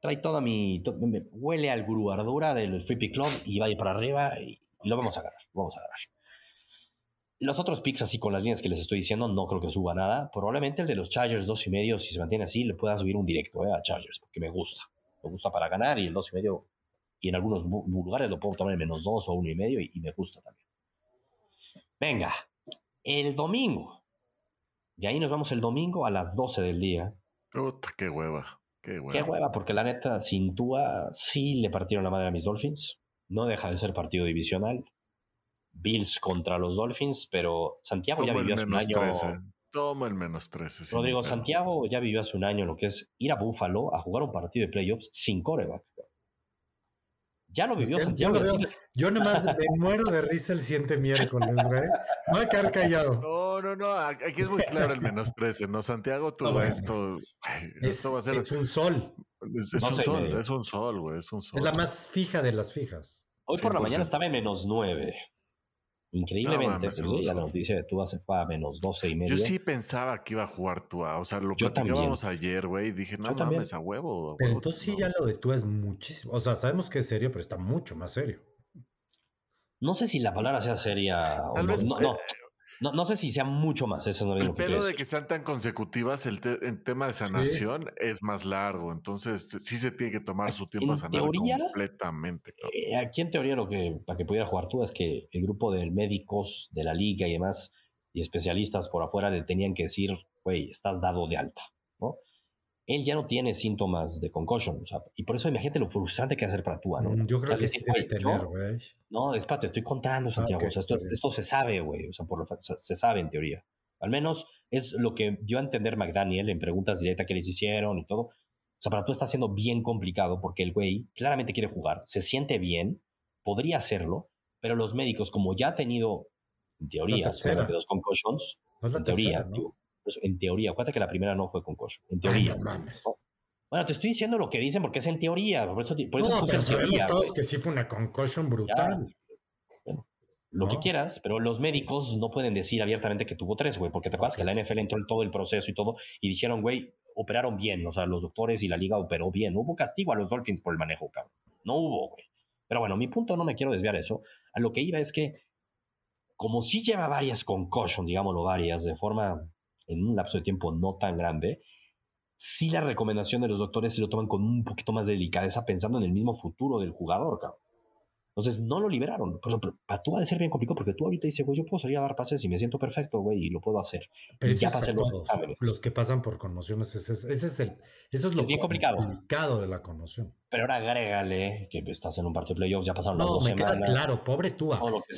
Trae toda mi. huele al gruardura del Pick Club y va a para arriba y, lo vamos a agarrar. vamos a agarrar. Los otros picks, así con las líneas que les estoy diciendo, no creo que suba nada. Probablemente el de los Chargers dos y medio, si se mantiene así, le pueda subir un directo eh, a Chargers, porque me gusta. Me gusta para ganar y el dos y medio, y en algunos lugares lo puedo tomar en menos dos o uno y medio y me gusta también. Venga, el domingo. De ahí nos vamos el domingo a las 12 del día. Puta, qué hueva. Qué hueva. Qué hueva, porque la neta, sin Tua, sí le partieron la madre a mis Dolphins. No deja de ser partido divisional. Bills contra los Dolphins, pero Santiago ya vivió hace un año. Toma el menos 13. Rodrigo, Santiago ya vivió hace un año lo que es ir a Buffalo a jugar un partido de playoffs sin coreback. Ya lo vivió Santiago. Yo, nomás me muero de risa el siguiente miércoles, güey. Me voy a quedar callado. No, no, no. Aquí es muy claro el menos 13, ¿no? Santiago, tú esto, es, va a ser. Es un sol. Es, un sol, es un sol, güey. Es un sol. Es la más fija de las fijas. Hoy por la mañana estaba en menos 9. Increíblemente, pues, la noticia de Tua se fue a menos 12 y medio. Yo sí pensaba que iba a jugar Tua. O sea, lo que platicábamos ayer, güey. Dije, no mames, a huevo. pero entonces sí, ya lo de Tua es muchísimo. O sea, sabemos que es serio, pero está mucho más serio. No sé si la palabra sea seria o no. no, no, no sé si sea mucho más, eso no es El pedo de que sean tan consecutivas, el, tema de sanación es más largo, entonces sí se tiene que tomar su tiempo a sanar completamente. Eh, aquí en teoría lo que, para que pudiera jugar tú es que el grupo de médicos de la liga y demás, y especialistas por afuera le tenían que decir, güey, estás dado de alta. Él ya no tiene síntomas de concussion. O sea, y por eso imagínate lo frustrante que hacer para tú, ¿no? Mm, yo creo que sí debe tener, güey. No, espérate, estoy contando, ah, Santiago. o sea, esto, se sabe, güey. O sea, por lo, se sabe en teoría. Al menos es lo que dio a entender McDaniel en preguntas directas que les hicieron y todo. O sea, para tú está siendo bien complicado porque el güey claramente quiere jugar, se siente bien, podría hacerlo, pero los médicos, como ya ha tenido, en teoría, dos concussions, en teoría, ¿no? Pues, en teoría, acuérdate que la primera no fue con. En teoría. Bueno, te estoy diciendo lo que dicen porque es en teoría. Por eso, por eso no, pero sabemos todos que sí fue una concussion brutal. lo que quieras, pero los médicos no pueden decir abiertamente que tuvo tres, güey, porque te acuerdas que la NFL entró en todo el proceso y todo y dijeron, güey, operaron bien, o sea, los doctores y la liga operó bien. No hubo castigo a los Dolphins por el manejo, cabrón. No hubo, güey. Pero bueno, mi punto no me quiero desviar de eso. A lo que iba es que, como si lleva varias concussions, digámoslo, varias, de forma en un lapso de tiempo no tan grande, sí la recomendación de los doctores se lo toman con un poquito más de delicadeza pensando en el mismo futuro del jugador, cabrón. Entonces no lo liberaron. Pero, para tú va a ser bien complicado porque tú ahorita dices, güey, yo puedo salir a dar pases y me siento perfecto, güey, y lo puedo hacer. Pero y ya pasé los Los que pasan por conmociones, ese es, ese es el, eso es lo bien complicado. complicado de la conmoción. Pero ahora agrégale que estás en un partido de playoffs, ya pasaron las dos me Queda claro, pobre tú.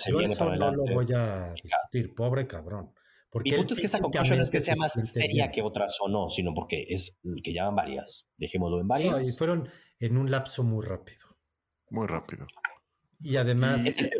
Yo eso no lo voy a discutir, pobre cabrón. Porque Mi punto es que esta conclusión no es que sea más seria que otras o no, sino porque es que llaman varias. Dejémoslo en varias. No, y fueron en un lapso muy rápido. Muy rápido. Y además, ¿eh?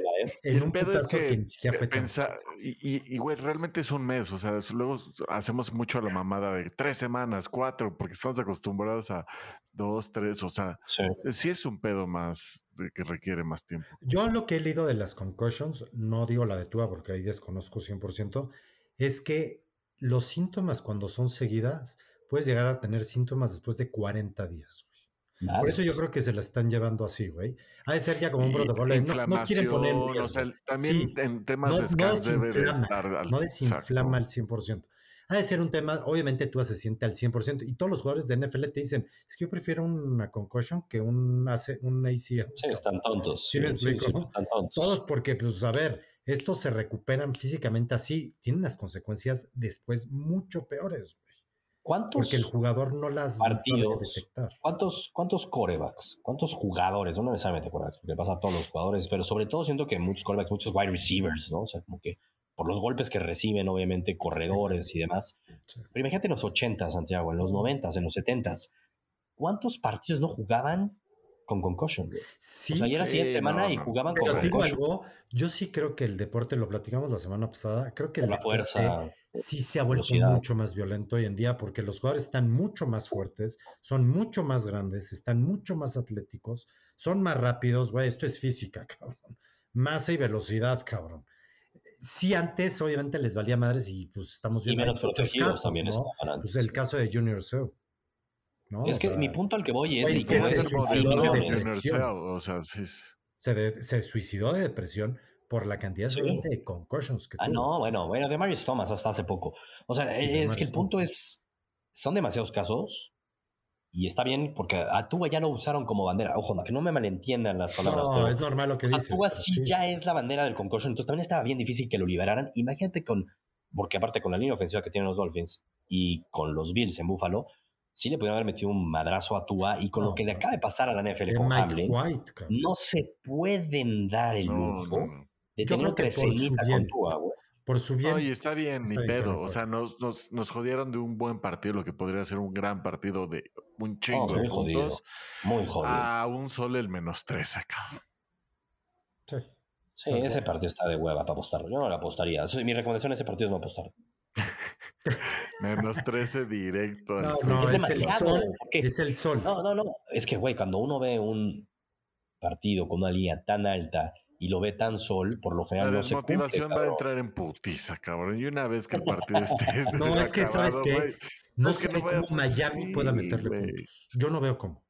en un putazo que, ni siquiera fue pensar, y, y, güey, realmente es un mes, o sea, luego hacemos mucho a la mamada de tres semanas, cuatro, porque estamos acostumbrados a dos, tres, o sea, sí, es un pedo más de que requiere más tiempo. Yo lo que he leído de las concussions, no digo la de Tua porque ahí desconozco 100%, es que los síntomas cuando son seguidas, puedes llegar a tener síntomas después de 40 días. Por eso yo creo que se la están llevando así, güey. Ha de ser ya como un protocolo. No, no quieren poner. O sea, también en temas de descanso debe estar No desinflama al 100%. Ha de ser un tema, obviamente tú se siente al 100%. Y todos los jugadores de NFL te dicen, es que yo prefiero una concussion que un, un ACL. Sí, están tontos. Sí, me explico, Todos porque, pues, a ver, estos se recuperan físicamente así, tienen las consecuencias después mucho peores. ¿Cuántos Porque el jugador no las partidos, detectar. ¿Cuántos, cuántos corebacks? ¿Cuántos jugadores? No necesariamente corebacks, porque pasa a todos los jugadores, pero sobre todo siento que muchos corebacks, muchos wide receivers, ¿no? O sea, como que por los golpes que reciben, obviamente, corredores y demás. Pero imagínate en los 80, Santiago, en los 90, en los 70. ¿Cuántos partidos no jugaban con concussion? Sí, o sea, la siguiente semana y jugaban con concussion. yo sí creo que el deporte, lo platicamos la semana pasada, creo que el la fuerza, sí se ha vuelto mucho más violento hoy en día porque los jugadores están mucho más fuertes, son mucho más grandes, están mucho más atléticos, son más rápidos, güey, esto es física, cabrón. Masa y velocidad, cabrón sí antes obviamente les valía madres y pues estamos viendo muchos casos, también ¿no? Pues el caso de Junior Seu. ¿No? Es que mi punto al que voy es, que se, suicidó de depresión. O sea, sí. se, se, suicidó de depresión por la cantidad de concussions que ah, no, bueno, bueno, de Marius Thomas hasta hace poco. O sea, es que el punto es, son demasiados casos y está bien porque a Tua ya lo usaron como bandera. Ojo, que no me malentiendan las palabras. No, es normal lo que dices. Tua sí, ya es la bandera del concussion. Entonces también estaba bien difícil que lo liberaran. Imagínate con, porque aparte con la línea ofensiva que tienen los Dolphins y con los Bills en Buffalo, sí le pudieron haber metido un madrazo a Tua y con lo que le acaba de pasar a la NFL con Hamlin, no se pueden dar el lujo de tener un con Tua, güey por su bien. Oye, está bien, ni pedo. O sea, nos, nos, nos, jodieron de un buen partido, lo que podría ser un gran partido de un chingo de puntos. Muy jodido. A un sol el menos tres acá. Sí. Sí, ese partido está de hueva para apostarlo. Yo no lo apostaría. mi recomendación en ese partido es no apostar. Menos 13 directo. No, no, es, el sol. Es el sol. No, no, no. Es que, güey, cuando uno ve un partido con una línea tan alta y lo ve tan sol, por lo general la no se motivación va a entrar en putiza, cabrón. Y una vez que el partido esté. no, es que, ¿sabes qué? No sé cómo Miami pueda meterle puntos. Yo no veo cómo.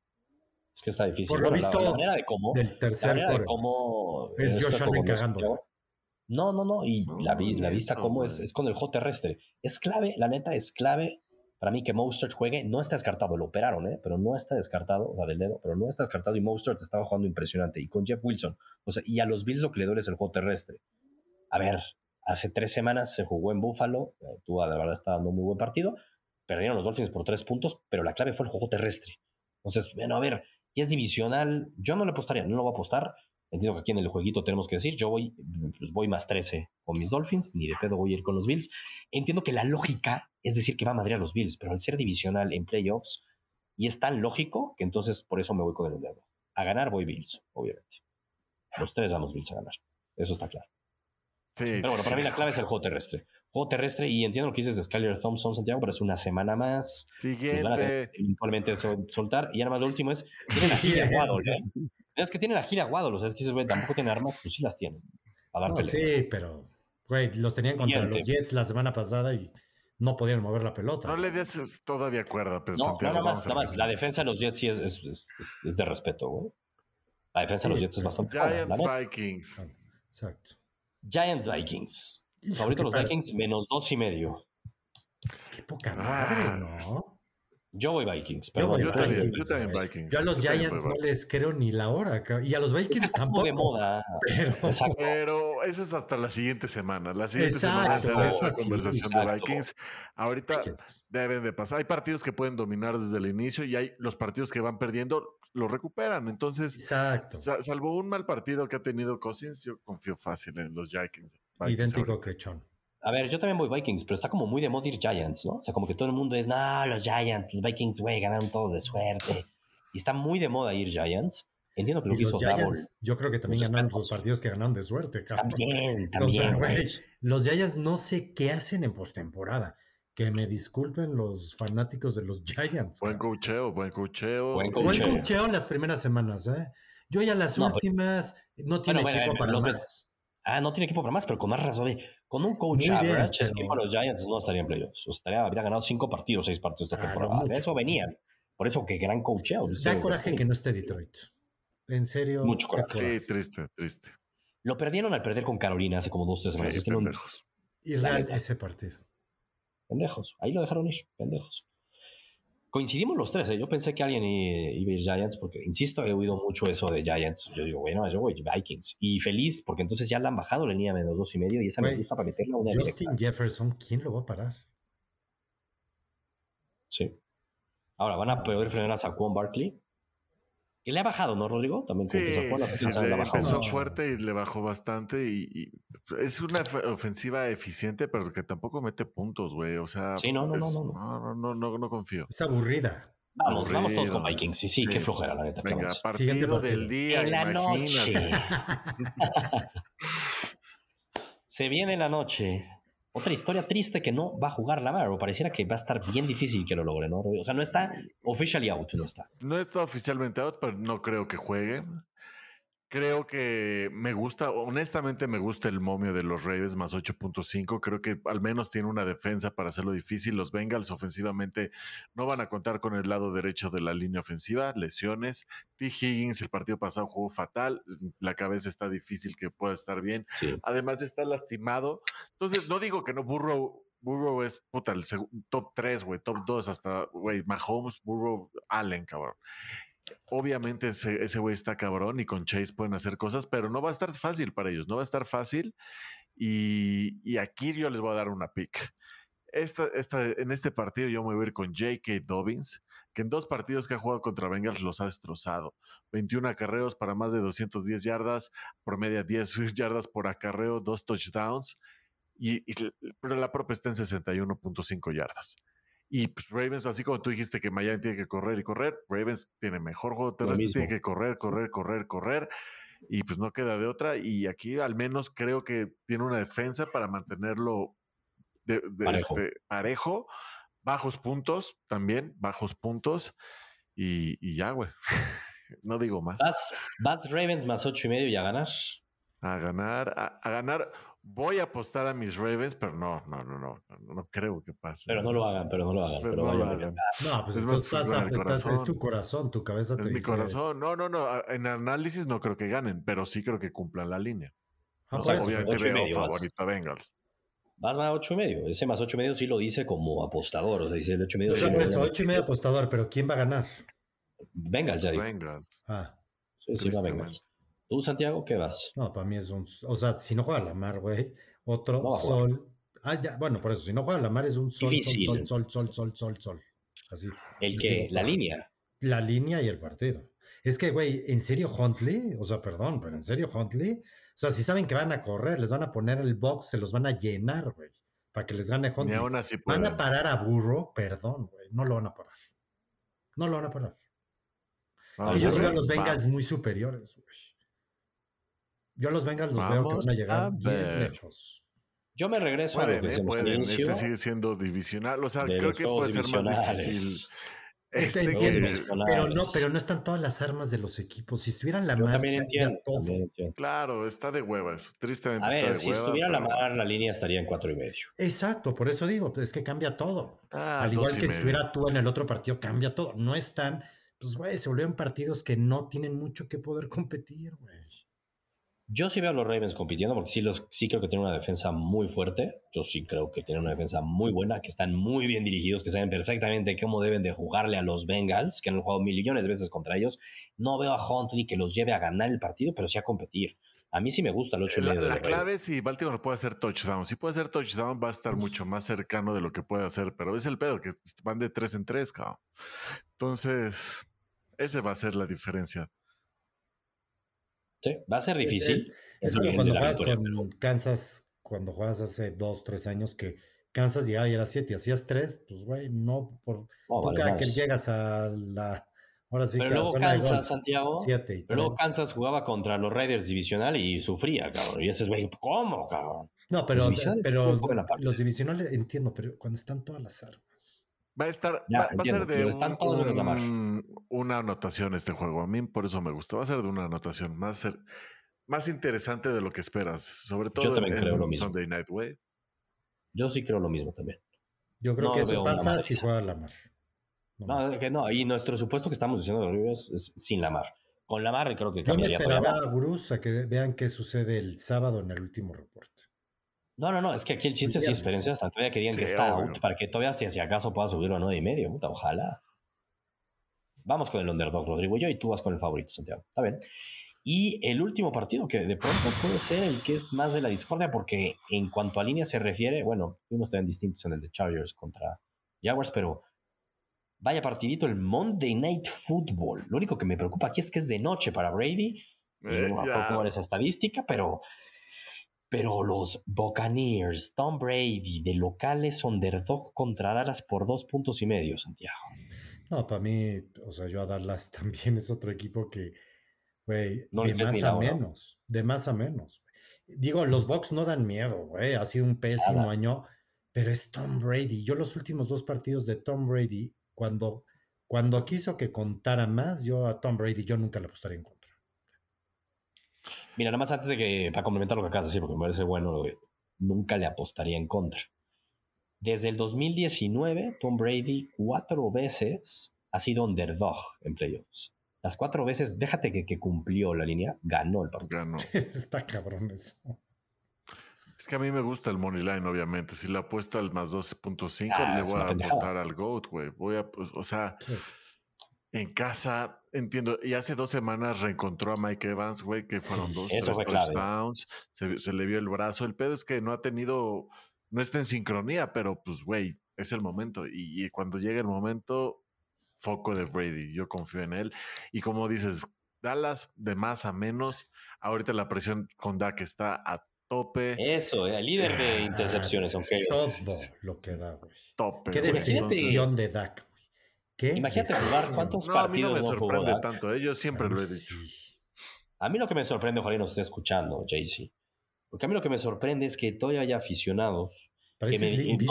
Es que está difícil. Por lo visto, la, manera de cómo, del tercer la de cómo es Josh Allen cagando. No, no, no. Y la, la vista, cómo es, es con el juego terrestre. Es clave, la neta, es clave para mí que Mostert juegue, no está descartado, lo operaron, ¿eh? pero no está descartado, o sea, del dedo, pero no está descartado y Mostert estaba jugando impresionante. Y con Jeff Wilson, o sea, y a los Bills lo que le duele es el juego terrestre. A ver, hace tres semanas se jugó en Buffalo, eh, tú de verdad está dando un muy buen partido, perdieron los Dolphins por tres puntos, pero la clave fue el juego terrestre. Entonces, bueno, a ver, y es divisional, yo no le apostaría, no lo voy a apostar. Entiendo que aquí en el jueguito tenemos que decir, yo voy, pues voy más 13 con mis Dolphins, ni de pedo voy a ir con los Bills. Entiendo que la lógica es decir que va a madrear a los Bills, pero al ser divisional en playoffs, y es tan lógico que entonces por eso me voy con el underdog. A ganar voy Bills, obviamente. Los tres vamos Bills a ganar. Eso está claro. Sí, pero bueno, para mí la clave es el juego terrestre. Juego terrestre, y entiendo lo que dices de Skyler Thompson, Santiago, pero es una semana más. Siguiente. eventualmente soltar. Y nada más lo último es: tienen a Gira Waddle, ¿eh? Es que tienen a Gira Waddle, o sea, es que güey, tampoco tienen armas, pues sí las tienen. A dar Sí, pero, güey, los tenían contra los Jets la semana pasada y no podían mover la pelota. No le des todavía cuerda, pero no, nada más, nada más. La defensa de los Jets sí es, es, es, de respeto, güey. La defensa de los Jets es bastante Giants Vikings. Ah, exacto. Giants Vikings. Favorito los Vikings, menos dos y medio. Qué poca madre, ah, ¿no? Yo voy Vikings. Pero yo, también, Vikings. Yo a los Giants no les creo ni la hora. Y a los Vikings tampoco. de moda. Pero, eso es hasta la siguiente semana. La siguiente semana será esta conversación de Vikings. Ahorita deben de pasar. Hay partidos que pueden dominar desde el inicio y hay los partidos que van perdiendo, los recuperan. Entonces, Exacto. salvo un mal partido que ha tenido Cousins, yo confío fácil en los Vikings. Idéntico que Chon. A ver, yo también voy Vikings, pero está como muy de moda ir Giants, ¿no? O sea, como que todo el mundo es, no, los Giants, los Vikings, güey, ganaron todos de suerte. Y está muy de moda ir Giants. Entiendo que lo que hizo Giants, Yo creo que también ganaron los partidos que ganaron de suerte, cabrón. También, también. güey, los Giants no sé qué hacen en postemporada. Que me disculpen los fanáticos de los Giants. Buen cocheo, buen cocheo. Buen cocheo. las primeras semanas, ¿eh? Yo ya las pues últimas no tiene equipo para más. Ah, no tiene equipo para más, pero con más razón. Con un coach average, el equipo de los Giants no estaría en playoffs. Estaría, habría ganado cinco partidos, seis partidos de temporada. de eso venían. Por eso, qué gran coacheo. Da coraje que no esté Detroit. En serio. Mucho coraje. Sí, triste, triste. Lo perdieron al perder con Carolina hace como dos, tres semanas. es que pendejos. Y real ese partido. Pendejos. Ahí lo dejaron ir. Pendejos coincidimos los tres. ¿eh? Yo pensé que alguien iba a ir Giants, porque, insisto, he oído mucho eso de Giants. Yo digo, bueno, yo voy Vikings. Y feliz, porque entonces ya la han bajado la línea menos dos y medio y esa me gusta para meterla una Justin Jefferson, ¿quién lo va a parar? Sí. Ahora, ¿van a poder frenar a Saquon Barkley? Que le ha bajado, ¿no, Rodrigo? También sí, sí, empezó fuerte y le bajó bastante. Y, es una ofensiva eficiente, pero que tampoco mete puntos, güey. O sea, sí, no, no, no, no, no, no, no, confío. Es aburrida. Vamos, vamos todos con Vikings. Sí, sí, qué flojera, la neta. Venga, partido, del día. En la noche. Se viene la noche. Otra historia triste que no va a jugar Lamar, o pareciera que va a estar bien difícil que lo logre, ¿no? O sea, no está officially out, no está. No está oficialmente out, pero no creo que juegue. Creo que me gusta, honestamente me gusta el momio de los Ravens más 8.5. Creo que al menos tiene una defensa para hacerlo difícil. Los Bengals ofensivamente no van a contar con el lado derecho de la línea ofensiva, lesiones. T. Higgins el partido pasado jugó fatal, la cabeza está difícil que pueda estar bien. Además está lastimado. Entonces no digo que no Burrow Burrow es puta, el top 3, güey, top 2, hasta, güey, Mahomes, Burrow, Allen, cabrón. Obviamente ese güey está cabrón y con Chase pueden hacer cosas, pero no va a estar fácil para ellos, no va a estar fácil. Y, aquí yo les voy a dar una pick. Esta, esta, en este partido yo me voy a ir con J.K. Dobbins, que en dos partidos que ha jugado contra Bengals los ha destrozado. 21 acarreos para más de 210 yardas, promedia 10 yardas por acarreo, dos touchdowns, y, pero la propia está en 61.5 yardas. Y pues Ravens, así como tú dijiste que Miami tiene que correr y correr, Ravens tiene mejor juego terrestre, tiene que correr, correr, correr, correr. Y pues no queda de otra. Y aquí al menos creo que tiene una defensa para mantenerlo de, parejo. Este, bajos puntos también, bajos puntos. Y, ya, güey. no digo más. ¿Vas, Ravens más ocho y medio y a ganar? A ganar, a ganar. Voy a apostar a mis Ravens, pero no, no, no, no, no, creo que pase. Pero no lo hagan, pero no lo hagan. Pero, no, lo hagan. no, pues es, es tu corazón, tu cabeza te es dice. Mi corazón, no, no, no. En análisis no creo que ganen, pero sí creo que cumplan la línea. Ah, obviamente veo favorito a Bengals. Vas más ocho y medio. Ese más ocho y medio sí lo dice como apostador. O sea, dice el ocho y medio. O sea, pues ocho y medio apostador, pero ¿quién va a ganar? Bengals, ya digo. Bengals. Ah. Sí, sí, va Bengals. ¿Tú, Santiago, qué vas? No, para mí es un. O sea, si no juega la mar, güey, otro sol. Ah, ya, bueno, por eso, si no juega la mar es un sol, sol, sol, sol, sol, sol, sol, Así. ¿El que ¿La línea? La línea y el partido. Es que, güey, ¿en serio Huntley? O sea, perdón, pero ¿en serio Huntley? O sea, si saben que van a correr, les van a poner el box, se los van a llenar, güey, para que les gane Huntley. van a parar a Burro, perdón, güey, no lo van a parar. No lo van a parar. Ah, yo veo a los Bengals muy superiores, güey. Yo los Bengals los veo que van a llegar bien lejos. Yo me regreso a lo que eh, pueden. Este sigue siendo divisional. O sea, creo que puede ser más difícil. Este, pero no, pero no están todas las armas de los equipos. Si estuvieran la mar, todo. Claro, está de huevas. Tristemente. A ver, si estuviera la mar, la línea estaría en cuatro y medio. Exacto, por eso digo, es que cambia todo. Ah, Al igual que si estuviera tú en el otro partido, cambia todo. No están, pues güey, se volvieron partidos que no tienen mucho que poder competir, güey. Yo sí veo a los Ravens compitiendo porque sí, los, sí creo que tienen una defensa muy fuerte. Yo sí creo que tienen una defensa muy buena, que están muy bien dirigidos, que saben perfectamente cómo deben de jugarle a los Bengals, que han jugado millones de veces contra ellos. No veo a Huntley que los lleve a ganar el partido, pero sí a competir. A mí sí me gusta el 8 y medio. La, clave es si Baltimore puede hacer touchdown. Si puede hacer touchdown, va a estar mucho más cercano de lo que puede hacer. Pero es el pedo, que van de 3 en 3, cabrón. Entonces, ese va a ser la diferencia va a ser difícil. Es, como cuando juegas con Kansas, cuando juegas hace dos, tres años que Kansas llegaba y era siete y hacías tres, pues güey, no por cada que llegas a la ahora sí pero que luego Kansas, Santiago, siete pero luego Kansas jugaba contra los Raiders divisional y sufría, cabrón. Y ese güey, ¿cómo, cabrón? No, pero, pero los divisionales entiendo, pero cuando están todas las armas. Va a estar, va, a ser de una anotación este juego. A mí por eso me gusta. Va a ser de una anotación más, más interesante de lo que esperas. Sobre todo en, creo lo mismo. Sunday Night Way. Yo sí creo lo mismo también. Yo creo que eso pasa si juega la mar. No, es que no. Y nuestro supuesto que estamos diciendo de los es sin la mar. Con la mar creo que Yo me esperaba, Bruce, a que vean qué sucede el sábado en el último reporte. No, no, no, es que aquí el chiste es experiencia hasta todavía querían que está out para que todavía si, acaso pueda subirlo a nueve y medio, puta, ojalá. Vamos con el underdog, Rodrigo yo, y tú vas con el favorito, Santiago. Está bien. Y el último partido, que de pronto puede ser el que es más de la discordia, porque en cuanto a línea se refiere, bueno, fuimos también distintos en el de Chargers contra Jaguars, pero Vaya partidito el Monday Night Football. Lo único que me preocupa aquí es que es de noche para Brady. Eh, no me esa estadística, pero, pero los Buccaneers, Tom Brady, de locales underdog contra Dallas por dos puntos y medio, Santiago. No, para mí, o sea, yo a Dallas también es otro equipo que, güey, de más a menos, de más a menos. Digo, los Bucks no dan miedo, güey, ha sido un pésimo año, pero es Tom Brady. Yo los últimos dos partidos de Tom Brady cuando, cuando quiso que contara más, yo a Tom Brady yo nunca le apostaría en contra. Mira, nada más antes de que, para complementar lo que acabas de decir, porque me parece bueno, nunca le apostaría en contra. Desde el 2019, Tom Brady cuatro veces ha sido underdog en playoffs. Las cuatro veces, déjate que, que cumplió la línea, ganó el partido. Ganó. Está cabrón eso. Es que a mí me gusta el money line, obviamente. Si le apuesto al más 12.5, ah, le voy a apostar al GOAT, güey. Voy a, pues, o sea, en casa, entiendo. Y hace dos semanas reencontró a Mike Evans, güey, que fueron dos, tres touchdowns. Se, se, le vio el brazo. El pedo es que no ha tenido, no está en sincronía, pero pues, güey, es el momento. Y, y cuando llegue el momento, foco de Brady. Yo confío en él. Y como dices, Dallas de más a menos. Ahorita la presión con Dak está a tope. Eso, el líder de ah, intercepciones, aunque. Todo lo que da, güey. Tope. Qué decepción de Dak, Imagínate jugar cuántos partidos. A mí no me sorprende tanto, ¿eh? yo siempre lo he dicho. A mí lo que me sorprende, ojalá nos esté escuchando, Jaycee. Porque a mí lo que me sorprende es que todavía haya aficionados que me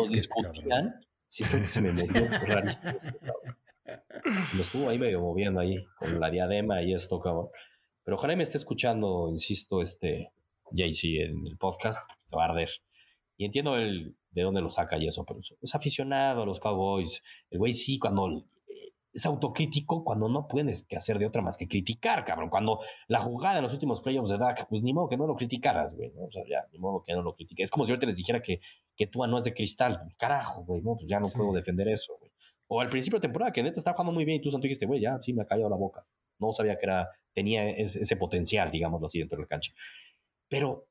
discutían. Si es que se me movió rarísimo. Me estuvo ahí medio moviendo ahí con la diadema y esto, cabrón. Pero ojalá me esté escuchando, insisto, este, Jay-Z en el podcast, se va a arder. Y entiendo el, de dónde lo saca y eso, pero es aficionado a los Cowboys. El güey sí, cuando es autocrítico, cuando no puedes que hacer de otra más que criticar, cabrón. Cuando la jugada en los últimos playoffs de Dak, pues ni modo que no lo criticaras, güey. ¿no? O sea, ya, ni modo que no lo critiques. Es como si yo te les dijera que, que Tua no es de cristal. Carajo, güey, no, pues ya no puedo defender eso, güey. O al principio de temporada, que neta estaba jugando muy bien y tú, Santo, dijiste, güey, ya, sí, me ha callado la boca. No sabía que era, tenía ese, ese potencial, digámoslo así, dentro de la cancha. Pero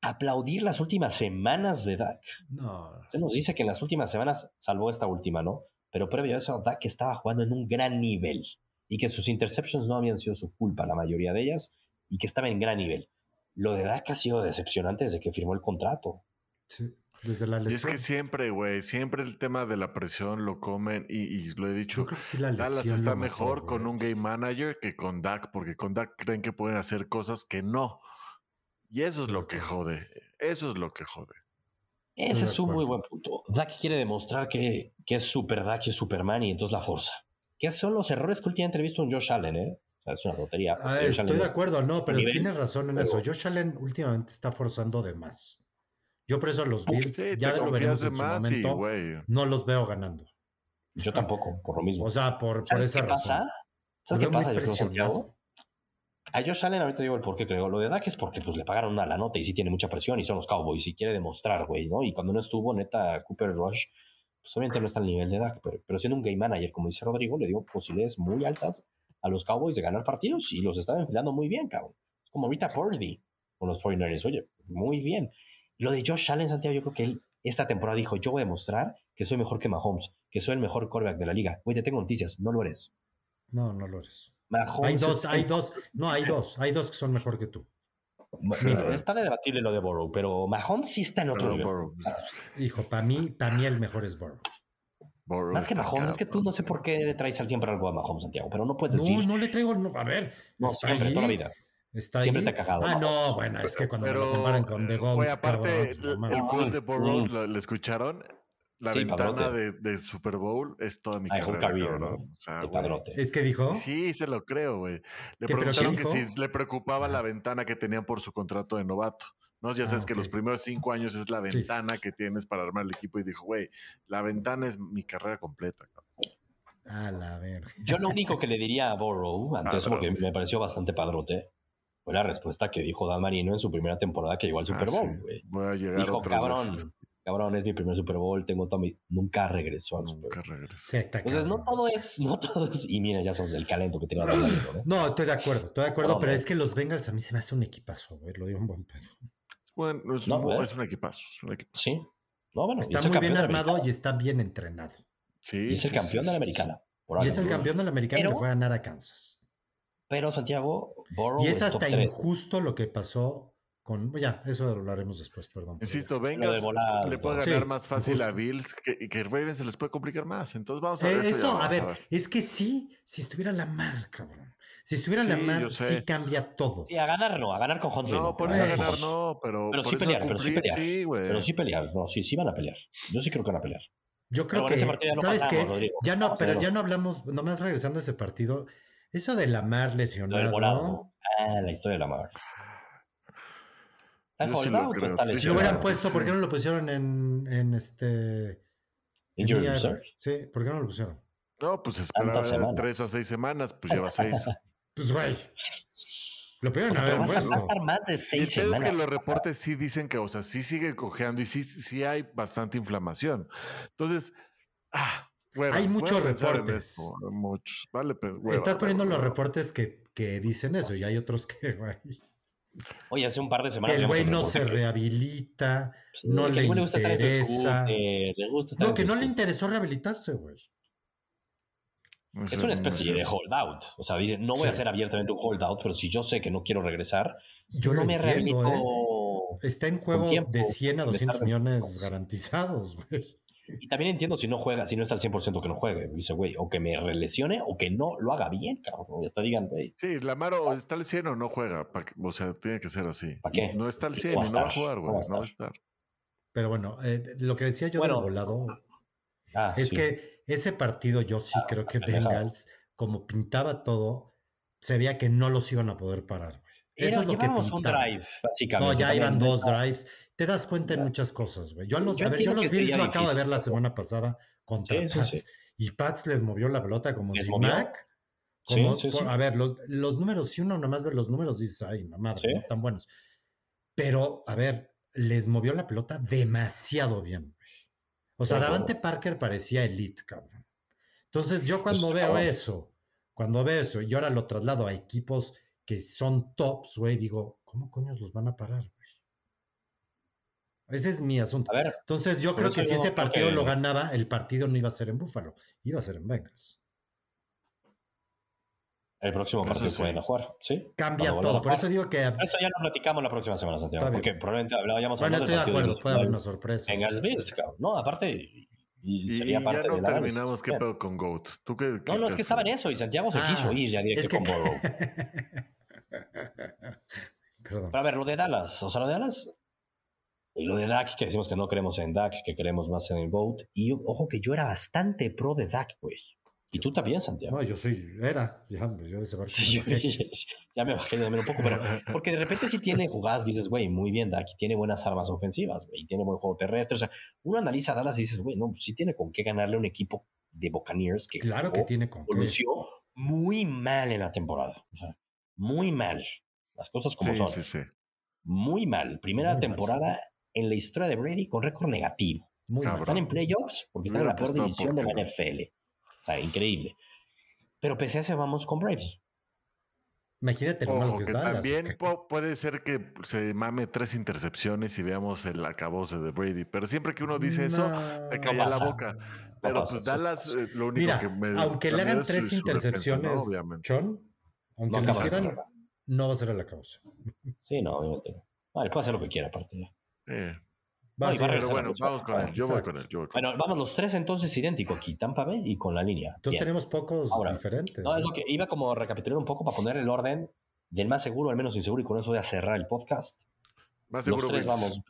aplaudir las últimas semanas de Dak. No. Se nos dice que en las últimas semanas, salvó esta última, ¿no? Pero previo a eso, Dak estaba jugando en un gran nivel y que sus interceptions no habían sido su culpa, la mayoría de ellas, y que estaba en gran nivel. Lo de Dak ha sido decepcionante desde que firmó el contrato. Sí. Desde la lesión. Y es que siempre, güey, siempre el tema de la presión lo comen y, lo he dicho. Dallas está mejor con un game manager que con Dak, porque con Dak creen que pueden hacer cosas que no. Y eso es lo que jode. Eso es lo que jode. Ese es un muy buen punto. Dak quiere demostrar que, que es super Dak y es Superman y entonces la fuerza. ¿Qué son los errores que últimamente he visto en Josh Allen, ¿eh? O sea, es una lotería. Ah, estoy de acuerdo, no, pero tienes razón en eso. Josh Allen últimamente está forzando de más. Yo por eso a los Bills, ya lo veremos en su momento, no los veo ganando. Yo tampoco, por lo mismo. O sea, por, por esa qué razón. Pasa? ¿Sabes qué pasa? Yo creo, a Josh Allen ahorita digo el por qué creo. Lo de Dak es porque pues, le pagaron una la nota y sí tiene mucha presión y son los Cowboys y quiere demostrar, güey, ¿no? Y cuando no estuvo, neta, Cooper Rush, pues obviamente no está al nivel de Dak, pero, siendo un game manager, como dice Rodrigo, le dio posibilidades muy altas a los Cowboys de ganar partidos y los estaba enfilando muy bien, cabrón. Es como ahorita Purdy con los 49ers. Oye, muy bien. Lo de Josh Allen, Santiago, yo creo que él esta temporada dijo, yo voy a demostrar que soy mejor que Mahomes, que soy el mejor quarterback de la liga. Güey, te tengo noticias, no lo eres. No, no lo eres hay dos, hay dos, no, hay dos, hay dos que son mejor que tú. está de debatible lo de Burrow, pero Mahomes sí está en otro nivel. Hijo, para mí, para mí el mejor es Burrow. Más que Mahomes, es que tú no sé por qué le traes siempre algo a Mahomes, Santiago, pero no puedes decir. No, no le traigo, a ver. No, siempre, toda la vida. Está siempre te ha cagado. Ah, no, bueno, es que cuando me lo comparan con The Gold. aparte, el cool de Burrow, ¿lo escucharon? La ventana de, Super Bowl es toda mi carrera. ¿no? O sea, ¿Es que dijo? Sí, se lo creo, güey. Le preguntaron que si le preocupaba la ventana que tenían por su contrato de novato. ¿no? Ya sabes ah, que los primeros cinco años es la ventana que tienes para armar el equipo y dijo, güey, la ventana es mi carrera completa. A la ver. Yo lo único que le diría a Borrow, ante eso, porque me pareció bastante padrote, fue la respuesta que dijo Dan Marino en su primera temporada que llegó al ah, Super Bowl, güey. Voy a llegar Dijo, cabrón, cabrón, es mi primer Super Bowl, tengo todo mi... Nunca regresó al Super Bowl. Nunca regresó. Entonces, no todo es, no todo es, y mira, ya somos el calento que tiene ¿no? no, estoy de acuerdo, estoy de acuerdo, pero es que los Bengals a mí se me hace un equipazo, güey, lo dio un buen pedo. Bueno, es, un, es un equipazo, es un equipazo. Sí. No, bueno, está muy bien armado y está bien entrenado. Sí, y es el campeón de la americana. y es el campeón de la americana le fue a ganar a Kansas. Pero Santiago, Y es hasta injusto lo que pasó con, ya, eso lo haremos después, perdón. Insisto, venga, le puede ganar más fácil a Bills que, que Ravens se les puede complicar más. Entonces vamos a ver. Eh, eso, a, ver, es que sí, si estuviera la mar, cabrón. Si estuviera la mar, sí cambia todo. Sí, a ganar no, a ganar con Huntley. No, por eso a ganar no, pero. Pero sí pelear, pero sí pelear. Sí, pero sí pelear, no, sí, sí van a pelear. Yo sí creo que van a pelear. Yo creo que, ¿sabes qué? Ya no, pero ya no hablamos, nomás regresando a ese partido, eso de la mar lesionado. Ah, la historia de la mar. ¿Está sí lo, si lo hubieran puesto, ¿por qué no lo pusieron en, en este. Injury Reserve? Sí, ¿por qué no lo pusieron? No, pues esperaba tres a seis semanas, pues lleva seis. pues güey. Lo peor o sea, haber puesto. Va a estar más de seis y semanas. que los reportes sí dicen que, o sea, sí sigue cojeando y sí, sí hay bastante inflamación. Entonces, ah, bueno, hay muchos reportes. muchos. Vale, pero, Estás poniendo los reportes que, que dicen eso y hay otros que, güey. Oye, hace un par de semanas. El güey no se rehabilita, no le, interesa. no, que no le interesó rehabilitarse, güey. Es una especie de holdout. O sea, dice, no voy a hacer abiertamente un holdout, pero si yo sé que no quiero regresar, yo no me rehabilito. ¿eh? Está en juego de 100 a 200 millones garantizados, güey. Y también entiendo si no juega, si no está al 100% que no juegue. Dice, güey, o que me relesione o que no lo haga bien, cabrón. Ya está, digan, güey. Sí, Lamaro está al 100 o no juega. O sea, tiene que ser así. ¿Para qué? No está al 100 y no va a jugar, güey. No va a estar. Pero bueno, eh, lo que decía yo del volado ah, es que ese partido yo sí ah, creo que Bengals, como pintaba todo, se veía que no los iban a poder parar, güey. Eso es lo que un drive, básicamente. No, ya iban dos drives te das cuenta de muchas cosas, güey. Yo, los, yo, los Bills lo acabo de ver la semana pasada contra Pats. y Pats les movió la pelota como si Mac. a ver, los, números, si uno nomás ve los números, dices, ay, no madre, no tan buenos. Pero, a ver, les movió la pelota demasiado bien. Güey. O sea, Davante Parker parecía elite, cabrón. Entonces, yo cuando pues, veo eso, cuando veo eso, y ahora lo traslado a equipos que son tops, güey, digo, ¿cómo coños los van a parar? Ese es mi asunto. Entonces yo creo que si ese partido lo ganaba, el partido no iba a ser en Búfalo, iba a ser en Bengals. El próximo partido pueden jugar, ¿sí? Cambia todo, por eso digo que... Eso ya lo platicamos la próxima semana, Santiago, porque probablemente hablábamos Bueno, estoy de acuerdo, puede haber una sorpresa. Bengals Bills, No, aparte... Y, sería y parte ya no terminamos qué pedo con GOAT. ¿Tú qué, no, no, es que estaba en eso y Santiago se ah, quiso ir ya directo que... con GOAT. Pero a ver, lo de Dallas, o sea, lo de Dallas y lo de Dak, que decimos que no creemos en Dak, que queremos más en el Boat. Y ojo que yo era bastante pro de Dak, güey. Y tú también, Santiago. No, yo soy, era, ya, yo ese sí, ya me bajé de un poco, pero porque de repente sí tiene jugadas, dices, güey, muy bien, Dak, tiene buenas armas ofensivas, güey, tiene buen juego terrestre. O sea, uno analiza a Dallas y dices, güey, no, pues sí tiene con qué ganarle a un equipo de Buccaneers que. Claro que tiene con qué. muy mal en la temporada. O sea, muy mal. Las cosas como son. Sí, sí. Muy mal. Primera temporada en la historia de Brady con récord negativo. Muy están en playoffs porque están en la peor división de la NFL. O sea, increíble. Pero pese a eso vamos con Brady. Imagínate lo malo que, está. También puede ser que se mame tres intercepciones y veamos el acabose de Brady. Pero siempre que uno dice eso, me calla la boca. Pero pues Dallas, eh, lo único que me. Aunque le hagan tres intercepciones, John, aunque no le hicieran, no va a ser el acabose. Sí, no, obviamente no. Ah, puede hacer lo que quiera, aparte. Eh. pero bueno, vamos con él. Yo voy con él. bueno, vamos los tres entonces idénticos aquí, Tampa Bay y con la línea. Entonces tenemos pocos diferentes. No, es lo que iba como a recapitular un poco para poner el orden del más seguro al menos inseguro y con eso voy a cerrar el podcast. Más seguro los tres vamos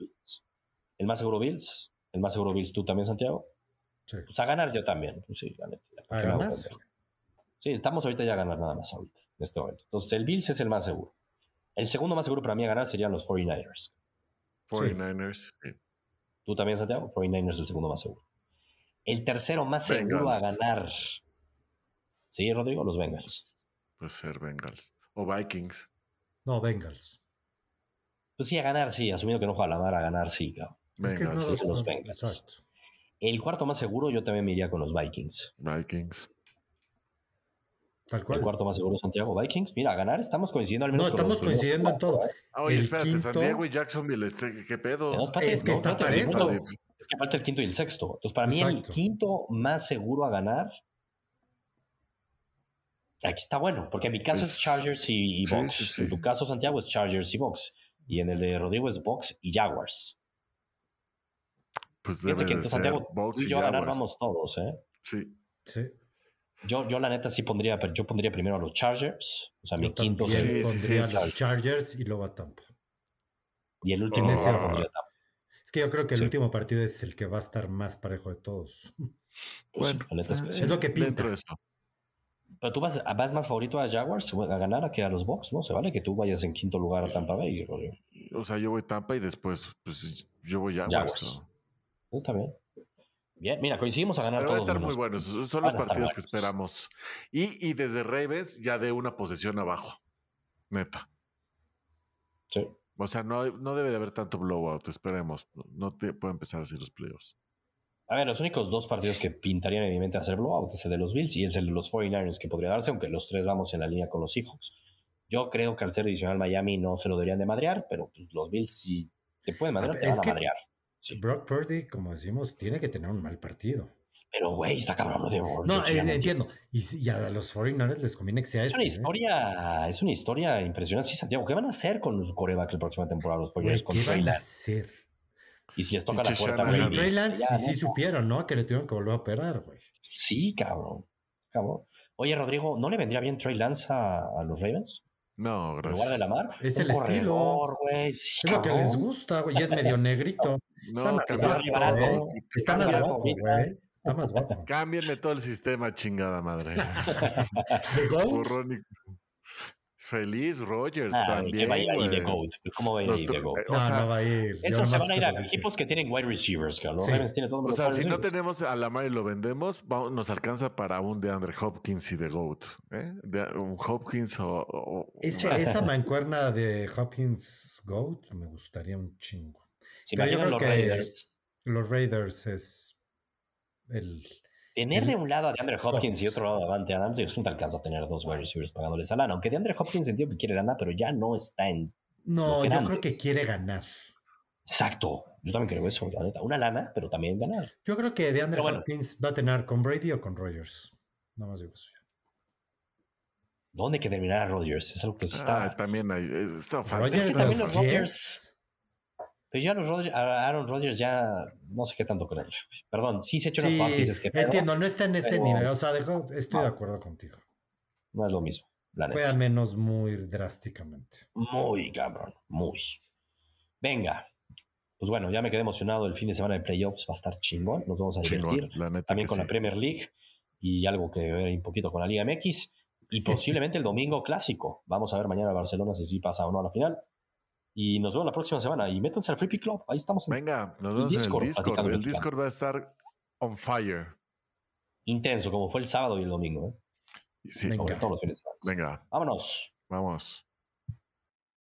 El más seguro Bills. El más seguro Bills tú también, Santiago. Sí. Pues a ganar yo también. Pues sí, ¿A ganar? Sí, estamos ahorita ya a ganar nada más ahorita, en este momento. Entonces el Bills es el más seguro. El segundo más seguro para mí a ganar serían los 49ers. 49ers. Tú también, Santiago. 49ers el segundo más seguro. El tercero más seguro a ganar. ¿Sí, Rodrigo? Los Bengals. Puede ser Bengals. O Vikings. No, Bengals. Pues sí, a ganar, sí. Asumiendo que no juega la mar, a ganar, sí, Es que no, los Bengals. Exacto. El cuarto más seguro, yo también me iría con los Vikings. Vikings. Tal cual. El cuarto más seguro, Santiago Vikings. Mira, a ganar estamos coincidiendo al menos. No, estamos coincidiendo en todo. Ah, oye, espérate, San Diego y Jacksonville, este, ¿qué pedo? es que está parejo. Es que falta el quinto y el sexto. Entonces, para mí, el quinto más seguro a ganar. Aquí está bueno, porque en mi caso es, Chargers y, Box. En tu caso, Santiago, es Chargers y Box. Y en el de Rodrigo es Box y Jaguars. Pues debe que Santiago, y yo a ganar vamos todos, ¿eh? Sí. Sí. Yo, yo la neta sí pondría, pero yo pondría primero a los Chargers. O sea, mi quinto sí, pondría a los Chargers y luego a Tampa. Y el último oh. Tampa. Es que yo creo que el último partido es el que va a estar más parejo de todos. Pues bueno, es, es, lo que pinta. Eso. Pero tú vas, vas, más favorito a Jaguars a ganar que a los Bucks, ¿no? Se vale que tú vayas en quinto lugar a Tampa Bay, O sea, yo voy Tampa y después, pues yo voy Jaguars. Jaguars. ¿no? también. Bien, mira, coincidimos a ganar Pero todos. Va a estar muy buenos. Son los partidos que esperamos. Y, y desde Ravens ya de una posesión abajo. Neta. Sí. O sea, no, no debe de haber tanto blowout. Esperemos. No te puede empezar así los playoffs. A ver, los únicos dos partidos que pintarían evidentemente a hacer blowout es el de los Bills y es el de los 49ers que podría darse, aunque los tres vamos en la línea con los Seahawks. Yo creo que al ser adicional Miami no se lo deberían de madrear, pero pues, los Bills si te pueden madrear, te van a madrear. Brock Purdy, como decimos, tiene que tener un mal partido. Pero, güey, está cabrón. De no, eh, entiendo. Y, a los 49 les conviene que sea es Una este, ¿eh? historia, Es una historia impresionante. Sí, Santiago, ¿qué van a hacer con los coreback la próxima temporada los 49 con ¿Qué van a hacer? Y si les toca la puerta. Y Trey Lance, y sí supieron, ¿no? Que le tuvieron que volver a operar, güey. Sí, cabrón. cabrón. Oye, Rodrigo, ¿no le vendría bien Trey Lance a los Ravens? No, gracias. En lugar de la mar. Es el estilo. es lo que les gusta, güey. Es medio negrito. No, está más guapo, Está más guapo, güey. Está más guapo. Cámbienme todo el sistema, chingada madre. ¿De Gold? Feliz Rogers ah, también. va a ir ahí de GOAT. ¿Cómo va a ir ahí de GOAT? No, no va a ir. Eso se van a ir a equipos que tienen wide receivers. Sí. Tiene o sea, si no tenemos a Lamar y lo vendemos, nos alcanza para un de Andre Hopkins y de GOAT. ¿eh? De, un Hopkins o. esa mancuerna de Hopkins GOAT me gustaría un chingo. Si Pero creo los que Raiders. Los Raiders es el Tener de un lado a DeAndre Hopkins y otro lado a Davante Adams, yo no te alcanza a tener dos wide receivers pagándoles a lana. Aunque DeAndre Hopkins entiendo que quiere ganar, pero ya no está en. No, yo creo que quiere ganar. Exacto. Yo también creo eso, la neta. Una lana, pero también ganar. Yo creo que DeAndre Hopkins va a tener con Brady o con Rogers. Nada más digo eso. ¿Dónde que terminará Rodgers? Es algo que se está. Ah, también hay. Está es que también los Rodgers. Pero ya los Aaron Rodgers ya no sé qué tanto con él. Perdón, sí se echó sí, unas dices que Entiendo, no está en ese nivel. O sea, estoy de acuerdo contigo. No es lo mismo. Fue al menos muy drásticamente. Muy cabrón, muy. Venga. Pues bueno, ya me quedé emocionado. El fin de semana de playoffs va a estar chingón. Nos vamos a divertir. También con la Premier League y algo que ver un poquito con la Liga MX. Y posiblemente el domingo clásico. Vamos a ver mañana Barcelona si sí pasa o no a la final. Y nos vemos la próxima semana. Y métanse al Free Club. Ahí estamos. Venga, nos vemos en el Discord. El Discord va a estar on fire. Intenso, como fue el sábado y el domingo. ¿eh? Sí. Venga. todos los fines Venga. Vámonos. Vamos.